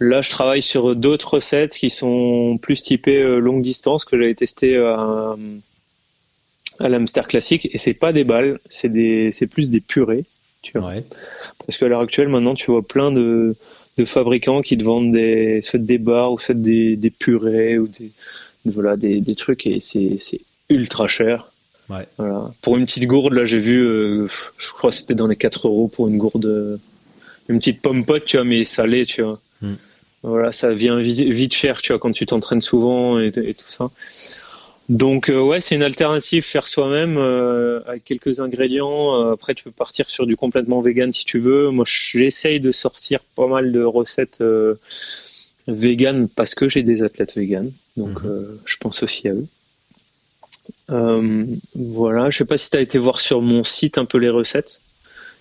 Là, je travaille sur d'autres recettes qui sont plus typées euh, longue distance que j'avais testé à, à l'hamster classique et c'est pas des balles, c'est des, c'est plus des purées, tu vois. Parce qu'à l'heure actuelle, maintenant, tu vois plein de, de fabricants qui te vendent des, soit des barres ou soit des, des purées ou des, voilà, des, des trucs et c'est, c'est ultra cher. Ouais. Voilà. Pour une petite gourde, là, j'ai vu, euh, je crois que c'était dans les 4 euros pour une gourde une petite pomme pote, tu vois, mais salée, tu vois. Hmm. Voilà, ça vient vite, cher, tu vois, quand tu t'entraînes souvent et, tout ça. Donc euh, ouais, c'est une alternative faire soi-même euh, avec quelques ingrédients. Euh, après, tu peux partir sur du complètement vegan si tu veux. Moi, j'essaye de sortir pas mal de recettes vegan parce que j'ai des athlètes vegan. Donc, hmm. je pense aussi à eux. voilà, je sais pas si tu as été voir sur mon site un peu les recettes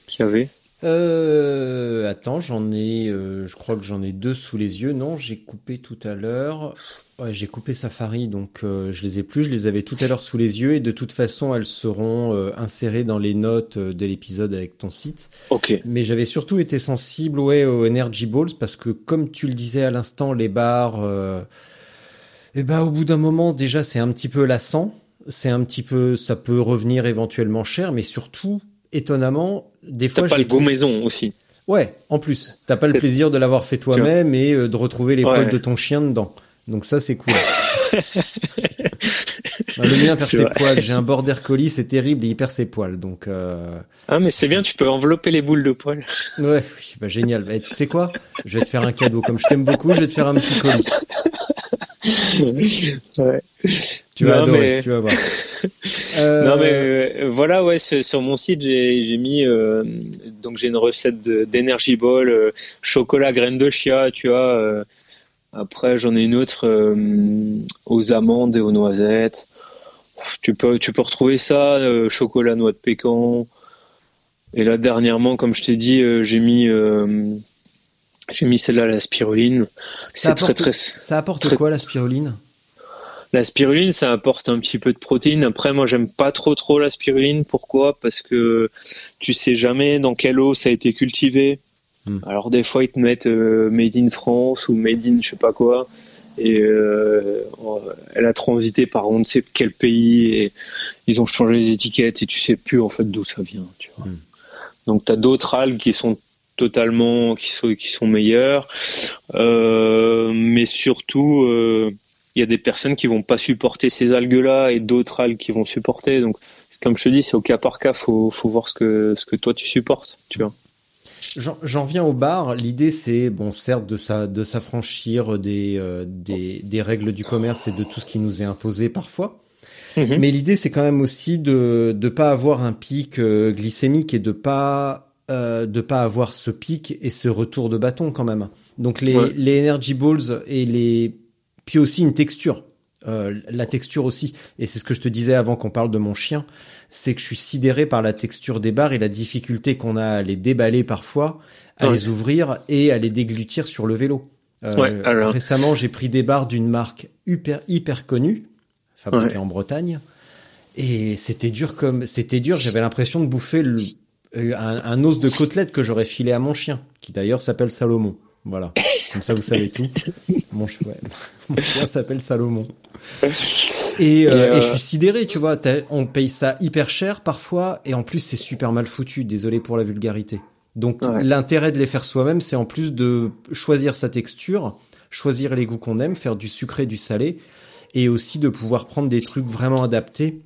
qu'il y avait. Euh, attends, j'en ai, euh, je crois que j'en ai deux sous les yeux. Non, j'ai coupé tout à l'heure. Ouais, j'ai coupé Safari, donc euh, je les ai plus. Je les avais tout à l'heure sous les yeux et de toute façon, elles seront euh, insérées dans les notes euh, de l'épisode avec ton site. Ok. Mais j'avais surtout été sensible, ouais, aux Energy Balls parce que comme tu le disais à l'instant, les bars, et eh ben au bout d'un moment, déjà, c'est un petit peu lassant. C'est un petit peu, ça peut revenir éventuellement cher, mais surtout étonnamment, des fois. T'as pas le goût maison aussi. Ouais, en plus, t'as pas le plaisir de l'avoir fait toi-même et euh, de retrouver les poils de ton chien dedans. Donc ça, c'est cool. le mien perd ses poils. J'ai un border collie, c'est terrible, il perd ses poils. Donc. Euh... Ah mais c'est bien, tu peux envelopper les boules de poils. Ouais, oui, bah génial. Et tu sais quoi? Je vais te faire un cadeau. Comme je t'aime beaucoup, je vais te faire un petit colis. ouais. Tu vas adorer, tu vas voir. Euh... Non mais euh, voilà, ouais, sur mon site j'ai mis euh, donc j'ai une recette d'énergie ball, chocolat graines de chia, tu vois. Après j'en ai une autre aux amandes et aux noisettes. Tu peux tu peux retrouver ça, chocolat noix de pécan. Et là dernièrement, comme je t'ai dit, j'ai mis j'ai mis celle-là la spiruline. C'est très très. Ça apporte quoi la spiruline? La spiruline, ça apporte un petit peu de protéines. Après, moi, j'aime pas trop trop la spiruline. Pourquoi? Parce que tu sais jamais dans quelle eau ça a été cultivé. Hmm. Alors des fois, ils te mettent euh, made in France ou made in je sais pas quoi. Et euh, elle a transité par on ne sait quel pays et ils ont changé les étiquettes et tu sais plus en fait d'où ça vient. Tu vois. Hmm. Donc tu as d'autres algues qui sont totalement qui sont qui sont meilleures, euh, mais surtout il y a des personnes qui vont pas supporter ces algues-là et d'autres algues qui vont supporter. Donc, comme je te dis, c'est au cas par cas. Faut, faut voir ce que, ce que toi tu supportes, tu vois. J'en viens au bar. L'idée, c'est bon, certes, de sa, de s'affranchir des, euh, des, des règles du commerce et de tout ce qui nous est imposé parfois. Mhm. Mais l'idée, c'est quand même aussi de de pas avoir un pic euh, glycémique et de pas euh, de pas avoir ce pic et ce retour de bâton quand même. Donc les les energy balls et les puis aussi une texture. Euh, la texture aussi, et c'est ce que je te disais avant qu'on parle de mon chien, c'est que je suis sidéré par la texture des barres et la difficulté qu'on a à les déballer parfois, à les ouvrir et à les déglutir sur le vélo. Euh, alors... Récemment, j'ai pris des barres d'une marque hyper hyper connue, fabriquée en Bretagne, et c'était dur comme c'était dur. J'avais l'impression de bouffer le, un, un, os de côtelette que j'aurais filé à mon chien, qui d'ailleurs s'appelle Salomon. Voilà. Comme ça, vous savez tout. Mon, chien s'appelle Salomon. Et, euh, et, je suis sidéré, tu vois. On paye ça hyper cher parfois, et en plus, c'est super mal foutu. Désolé pour la vulgarité. Donc, l'intérêt de les faire soi-même, c'est en plus de choisir sa texture, choisir les goûts qu'on aime, faire du sucré, du salé, et aussi de pouvoir prendre des trucs vraiment adaptés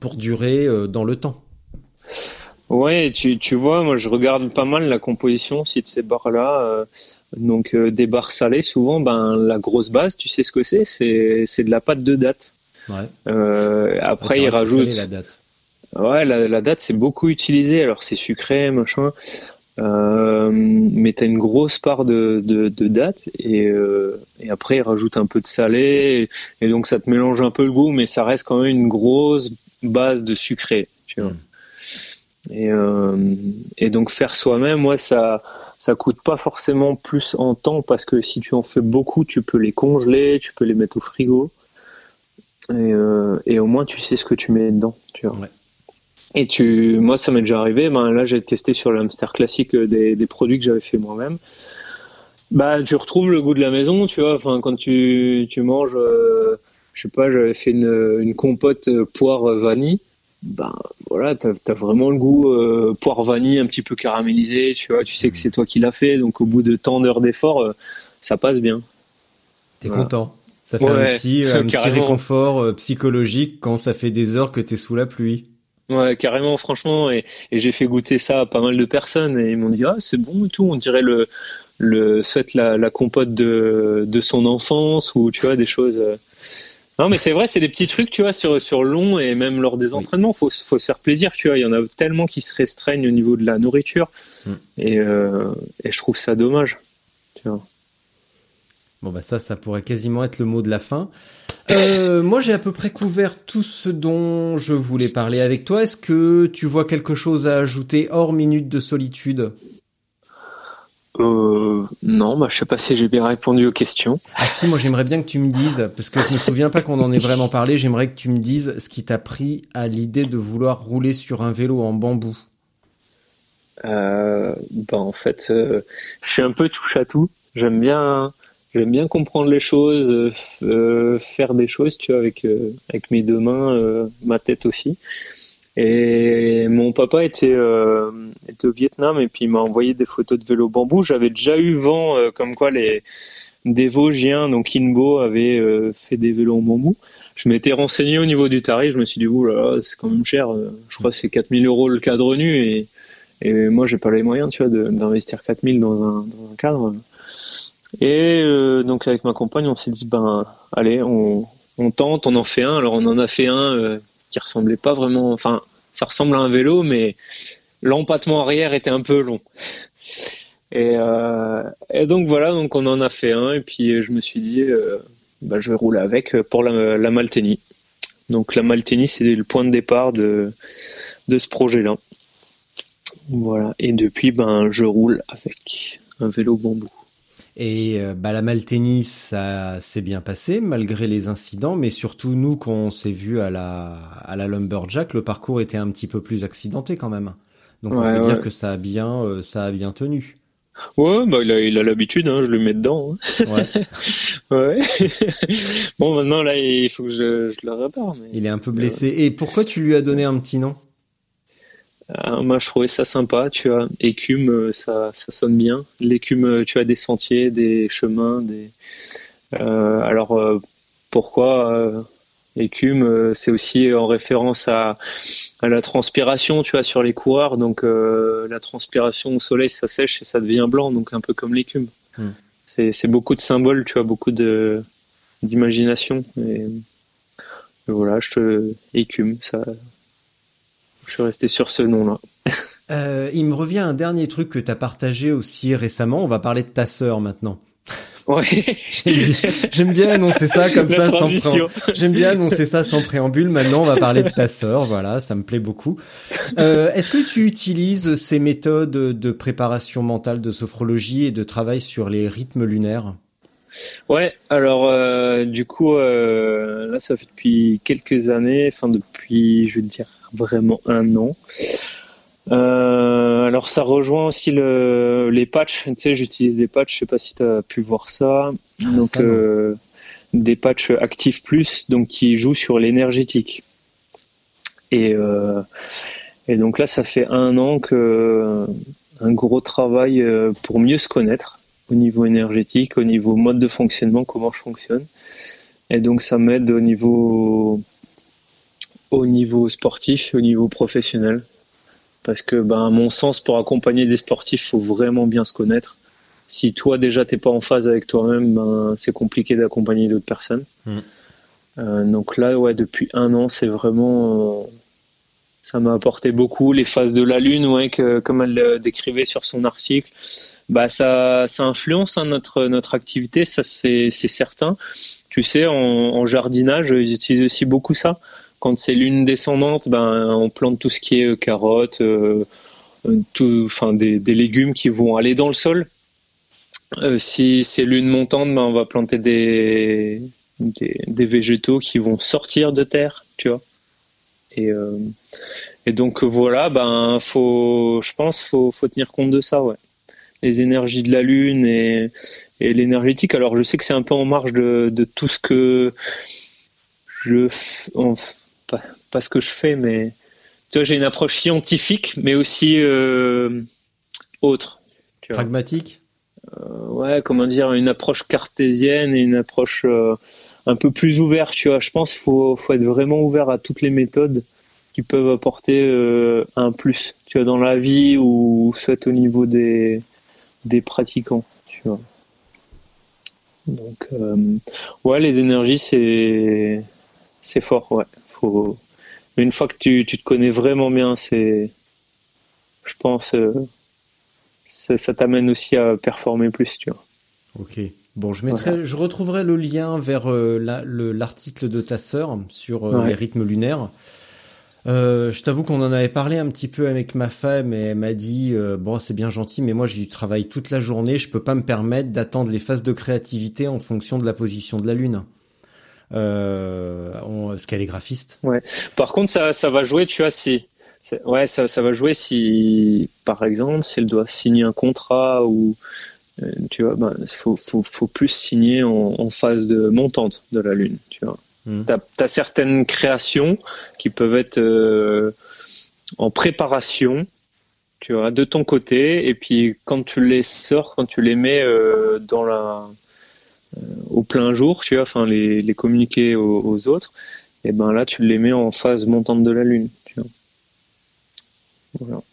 pour durer euh, dans le temps. Ouais, tu, tu vois, moi je regarde pas mal la composition aussi de ces bars-là. Euh, donc euh, des bars salés, souvent, ben la grosse base, tu sais ce que c'est, c'est c'est de la pâte de date. Ouais. Euh, après, ils rajoutent. La date. Ouais, la, la date c'est beaucoup utilisé. Alors c'est sucré, machin. Euh, mais t'as une grosse part de, de, de date et, euh, et après ils rajoutent un peu de salé et, donc ça te mélange un peu le goût mais ça reste quand même une grosse base de sucré tu vois. Hmm. Et, euh, et donc faire soi-même, ouais, ça ça coûte pas forcément plus en temps parce que si tu en fais beaucoup, tu peux les congeler, tu peux les mettre au frigo. Et, euh, et au moins tu sais ce que tu mets dedans, tu vois. Et tu, moi ça m'est déjà arrivé. Ben là j'ai testé sur le hamster classique euh, des, des produits que j'avais fait moi-même. Bah tu retrouves le goût de la maison, tu vois. Enfin quand tu tu manges, euh, je sais pas, j'avais fait une, une compote euh, poire vanille ben voilà, t'as as vraiment le goût euh, poire vanille un petit peu caramélisé, tu vois, tu sais que c'est toi qui l'as fait, donc au bout de tant d'heures d'effort, euh, ça passe bien. T'es content. Ça fait un petit, un petit réconfort euh, psychologique quand ça fait des heures que t'es sous la pluie. Ouais, carrément, franchement, et, et j'ai fait goûter ça à pas mal de personnes et ils m'ont dit ah c'est bon et tout, on dirait le le soit la, la compote de de son enfance ou tu vois des choses. Non, mais c'est vrai, c'est des petits trucs, tu vois, sur, sur long et même lors des entraînements, faut, faut se faire plaisir, tu vois. Il y en a tellement qui se restreignent au niveau de la nourriture mm. et, euh, et je trouve ça dommage, tu vois. Bon, bah, ça, ça pourrait quasiment être le mot de la fin. Euh, moi, j'ai à peu près couvert tout ce dont je voulais parler avec toi. Est-ce que tu vois quelque chose à ajouter hors minute de solitude? Euh, non, bah, je sais pas si j'ai bien répondu aux questions. Ah si, moi j'aimerais bien que tu me dises, parce que je me souviens pas qu'on en ait vraiment parlé, j'aimerais que tu me dises ce qui t'a pris à l'idée de vouloir rouler sur un vélo en bambou. Euh, bah en fait, euh, je suis un peu touche à tout. J'aime bien, j'aime bien comprendre les choses, euh, faire des choses, tu vois, avec avec mes deux mains, ma tête aussi. Et mon papa était, euh, était au Vietnam et puis il m'a envoyé des photos de vélo bambou. J'avais déjà eu vent euh, comme quoi les des Vosgiens, donc Inbo, avaient euh, fait des vélos en bambou. Je m'étais renseigné au niveau du tarif. Je me suis dit, là, c'est quand même cher. Je crois que c'est 4000 euros le cadre nu et, et moi, j'ai pas les moyens, tu vois, d'investir 4000 dans un, dans un cadre. Et donc avec ma compagne, on s'est dit, ben allez, on, tente, on en fait un. Alors on en a fait un qui ressemblait pas vraiment. Enfin, ça ressemble à un vélo, mais l'empattement arrière était un peu long. Et, euh, donc voilà, donc on en a fait un, et puis je me suis dit, euh, bah, je vais rouler avec pour la, la Malteni. Donc la Malteni, c'est le point de départ de, de ce projet-là. Voilà, et depuis, ben, je roule avec un vélo bambou. Et euh, bah, la Malteni, ça s'est bien passé malgré les incidents, mais surtout nous, quand on s'est vu à la, à la Lumberjack, le parcours était un petit peu plus accidenté quand même. Donc on peut dire que ça a bien, euh, ça a bien tenu. Ouais, bah il a, il a l'habitude, hein, je le mets dedans. Hein. Ouais. ouais. bon, maintenant là, il faut que je, je le répare. Mais... Il est un peu blessé. Et pourquoi tu lui as donné un petit nom? euh, moi, je trouvais ça sympa, tu vois. Écume, euh, ça, ça sonne bien. L'écume, euh, tu as des sentiers, des chemins, des. alors, Pourquoi euh, écume euh, C'est aussi en référence à, à, la transpiration, tu vois, sur les coureurs. Donc euh, la transpiration au soleil, ça sèche et ça devient blanc, donc un peu comme l'écume. Hmm. C'est beaucoup de symboles, tu vois, beaucoup d'imagination. Et, voilà, je te écume, ça. Je suis resté sur ce nom-là. Euh, il me revient un dernier truc que tu as partagé aussi récemment. On va parler de ta sœur maintenant. Oui. J'aime bien, annoncer ça comme ça sans J'aime bien annoncer ça sans préambule. Maintenant, on va parler de ta sœur. Voilà, ça me plaît beaucoup. Euh, Est-ce que tu utilises ces méthodes de préparation mentale, de sophrologie et de travail sur les rythmes lunaires? Ouais, alors euh, du coup, euh, là, ça fait depuis quelques années, enfin depuis, je veux dire, vraiment un an. Euh, alors ça rejoint aussi le, les patchs. Tu sais, j'utilise des patchs. Je sais pas si tu as pu voir ça. Ah, donc euh, des patchs actifs plus, donc qui jouent sur l'énergétique. Et euh, et donc là, ça fait un an que un gros travail pour mieux se connaître au niveau énergétique, au niveau mode de fonctionnement, comment je fonctionne. Et donc ça m'aide au niveau au niveau sportif, au niveau professionnel. Parce que, ben, à mon sens, pour accompagner des sportifs, faut vraiment bien se connaître. Si toi déjà t'es pas en phase avec toi-même, ben, c'est compliqué d'accompagner d'autres personnes. Mm. Euh, donc là, ouais, depuis un an, c'est vraiment, euh, ça m'a apporté beaucoup. Les phases de la lune, ouais, que, comme elle le décrivait sur son article, bah ça, ça influence hein, notre notre activité, ça c'est certain. Tu sais, en, en jardinage, ils utilisent aussi beaucoup ça quand c'est lune descendante, ben on plante tout ce qui est euh, carottes, euh, tout, enfin des, légumes qui vont aller dans le sol. Euh, si c'est lune montante, ben on va planter des, des, végétaux qui vont sortir de terre, tu vois. Et, et donc voilà, ben faut, je pense, faut, faut tenir compte de ça, ouais. Les énergies de la lune et, et l'énergétique. Alors je sais que c'est un peu en marge de, de tout ce que je, pas, ce que je fais, mais tu vois, j'ai une approche scientifique, mais aussi euh, autre. Pragmatique? Euh, ouais, comment dire, une approche cartésienne et une approche euh, un peu plus ouverte. Tu vois, je pense qu'il faut, faut être vraiment ouvert à toutes les méthodes qui peuvent apporter un plus. Tu vois, dans la vie ou soit au niveau des des pratiquants. Tu vois. Donc, ouais, les énergies, c'est c'est fort, ouais mais une fois que tu, te connais vraiment bien, c'est, je pense, euh, ça, t'amène aussi à performer plus, tu vois. Ok. Bon, je mettrai, je retrouverai le lien vers euh, l'article de ta sœur sur euh, les rythmes lunaires. je t'avoue qu'on en avait parlé un petit peu avec ma femme et elle m'a dit bon c'est bien gentil mais moi j'ai du travail toute la journée je peux pas me permettre d'attendre les phases de créativité en fonction de la position de la lune euh, parce qu'elle est graphiste. Ouais. Par contre, ça, ça va jouer, tu vois, si, ouais, ça, ça va jouer si, par exemple, si elle doit signer un contrat ou, euh, tu vois, ben, faut, faut, faut plus signer en, en, phase de montante de la lune, tu vois. T'as as certaines créations qui peuvent être euh, en préparation, tu vois, de ton côté, et puis quand tu les sors, quand tu les mets euh, dans la au plein jour, tu vois, enfin les, les communiquer aux, autres, et ben là tu les mets en phase montante de la lune, tu vois. Voilà.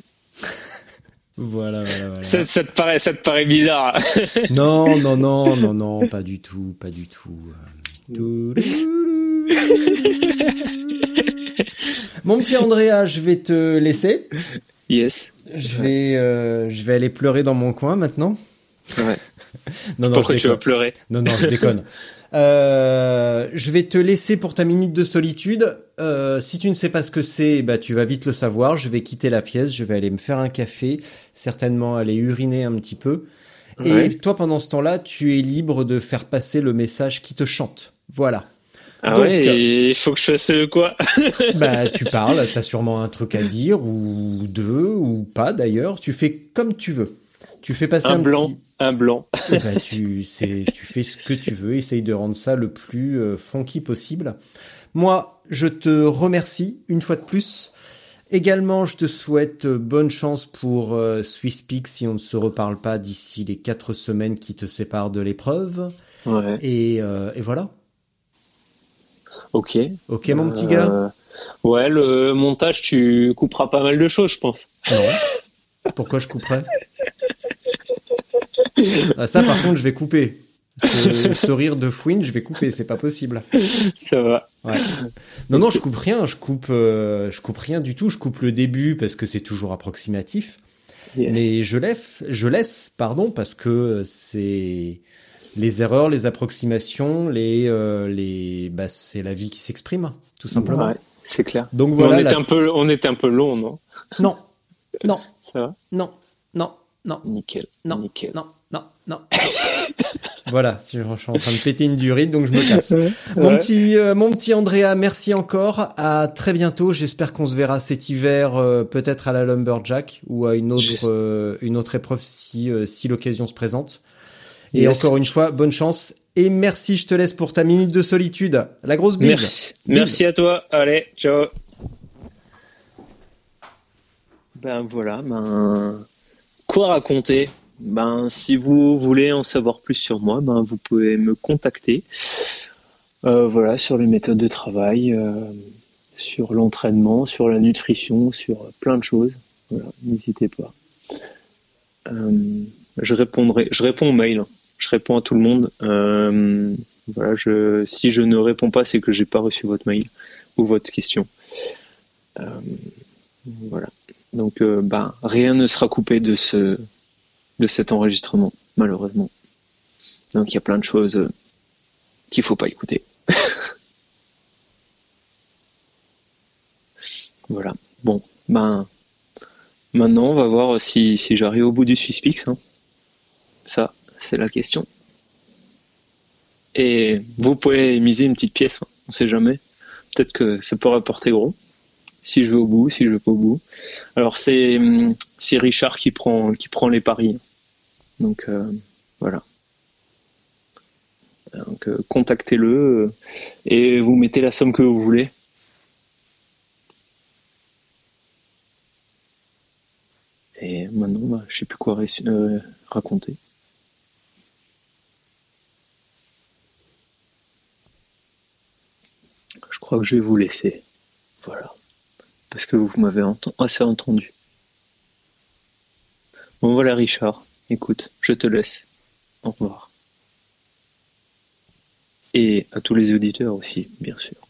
Voilà, voilà, Ça, ça, te paraît, ça te paraît bizarre. non, non, non, non, non, pas du tout, pas du tout. Mon petit Andrea, je vais te laisser. Yes. Je vais, euh, je vais aller pleurer dans mon coin maintenant. Ouais. Non, non, Pourquoi tu vas pleurer Non, non, je déconne. Euh, je vais te laisser pour ta minute de solitude. Euh, si tu ne sais pas ce que c'est, bah tu vas vite le savoir. Je vais quitter la pièce, je vais aller me faire un café, certainement aller uriner un petit peu. Et toi, pendant ce temps-là, tu es libre de faire passer le message qui te chante. Voilà. Ah ouais, il faut que je fasse quoi Bah, tu parles, t'as sûrement un truc à dire, ou deux, ou pas d'ailleurs. Tu fais comme tu veux. Tu fais passer un, blanc un blanc. Eh ben, tu, tu fais ce que tu veux, essaye de rendre ça le plus euh, funky possible. Moi, je te remercie une fois de plus. Également, je te souhaite euh, bonne chance pour euh, SwissPeak si on ne se reparle pas d'ici les quatre semaines qui te séparent de l'épreuve. Ouais. Et, et voilà. Ok. Ok, mon petit gars Euh, Ouais, le montage, tu couperas pas mal de choses, je pense. Non. Pourquoi je couperais? Ah, Ça, par contre, je vais couper. Ce, ce rire de fouine, je vais couper, c'est pas possible. Ça va. Ouais. Non, non, je coupe rien, je coupe, euh, je coupe rien du tout. Je coupe le début parce que c'est toujours approximatif. Yes. Mais je laisse, je laisse, pardon, parce que c'est les erreurs, les approximations, les, euh, les, bah, c'est la vie qui s'exprime, tout simplement. Ouais, c'est clair. Donc Mais voilà. on, la- était un peu, on était un peu long, non? Non, non, Ça va? Non, non, non, Nickel. non, Nickel. non, non, voilà, je je suis en train de péter une durite, donc je me casse. Mon Ouais. petit, euh, mon petit Andrea, merci encore. À très bientôt. J'espère qu'on se verra cet hiver, euh, peut-être à la Lumberjack ou à une autre, euh, une autre épreuve si, euh, si l'occasion se présente. Et Yes. encore une fois, bonne chance et merci. Je te laisse pour ta minute de solitude. La grosse bise. Merci. Merci à toi. Allez, ciao. Ben voilà, ben quoi raconter? Ben si vous voulez en savoir plus sur moi, ben vous pouvez me contacter. Euh, voilà, sur les méthodes de travail, euh, sur l'entraînement, sur la nutrition, sur plein de choses. Voilà, n'hésitez pas. Euh, je répondrai, je réponds aux mails, hein. je réponds à tout le monde. Voilà, si je ne réponds pas, c'est que j'ai pas reçu votre mail ou votre question. Voilà. Donc, bah, rien ne sera coupé de ce, de cet enregistrement, malheureusement. Donc, il y a plein de choses euh, qu'il faut pas écouter. voilà. Bon, ben, maintenant, on va voir si, j'arrive au bout du suspix. hein. Ça, c'est la question. Et vous pouvez miser une petite pièce, hein, on sait jamais. Peut-être que ça peut rapporter gros. Si je vais au bout, si je vais pas au bout. Alors c'est hum, Richard qui prend qui prend les paris. Donc euh, voilà. Donc euh, contactez-le euh, et vous mettez la somme que vous voulez. Et maintenant, bah, je sais plus quoi raconter. Je crois que je vais vous laisser. Voilà. Parce que vous m'avez assez entendu. Bon voilà Richard, écoute, je te laisse. Au revoir. Et à tous les auditeurs aussi, bien sûr.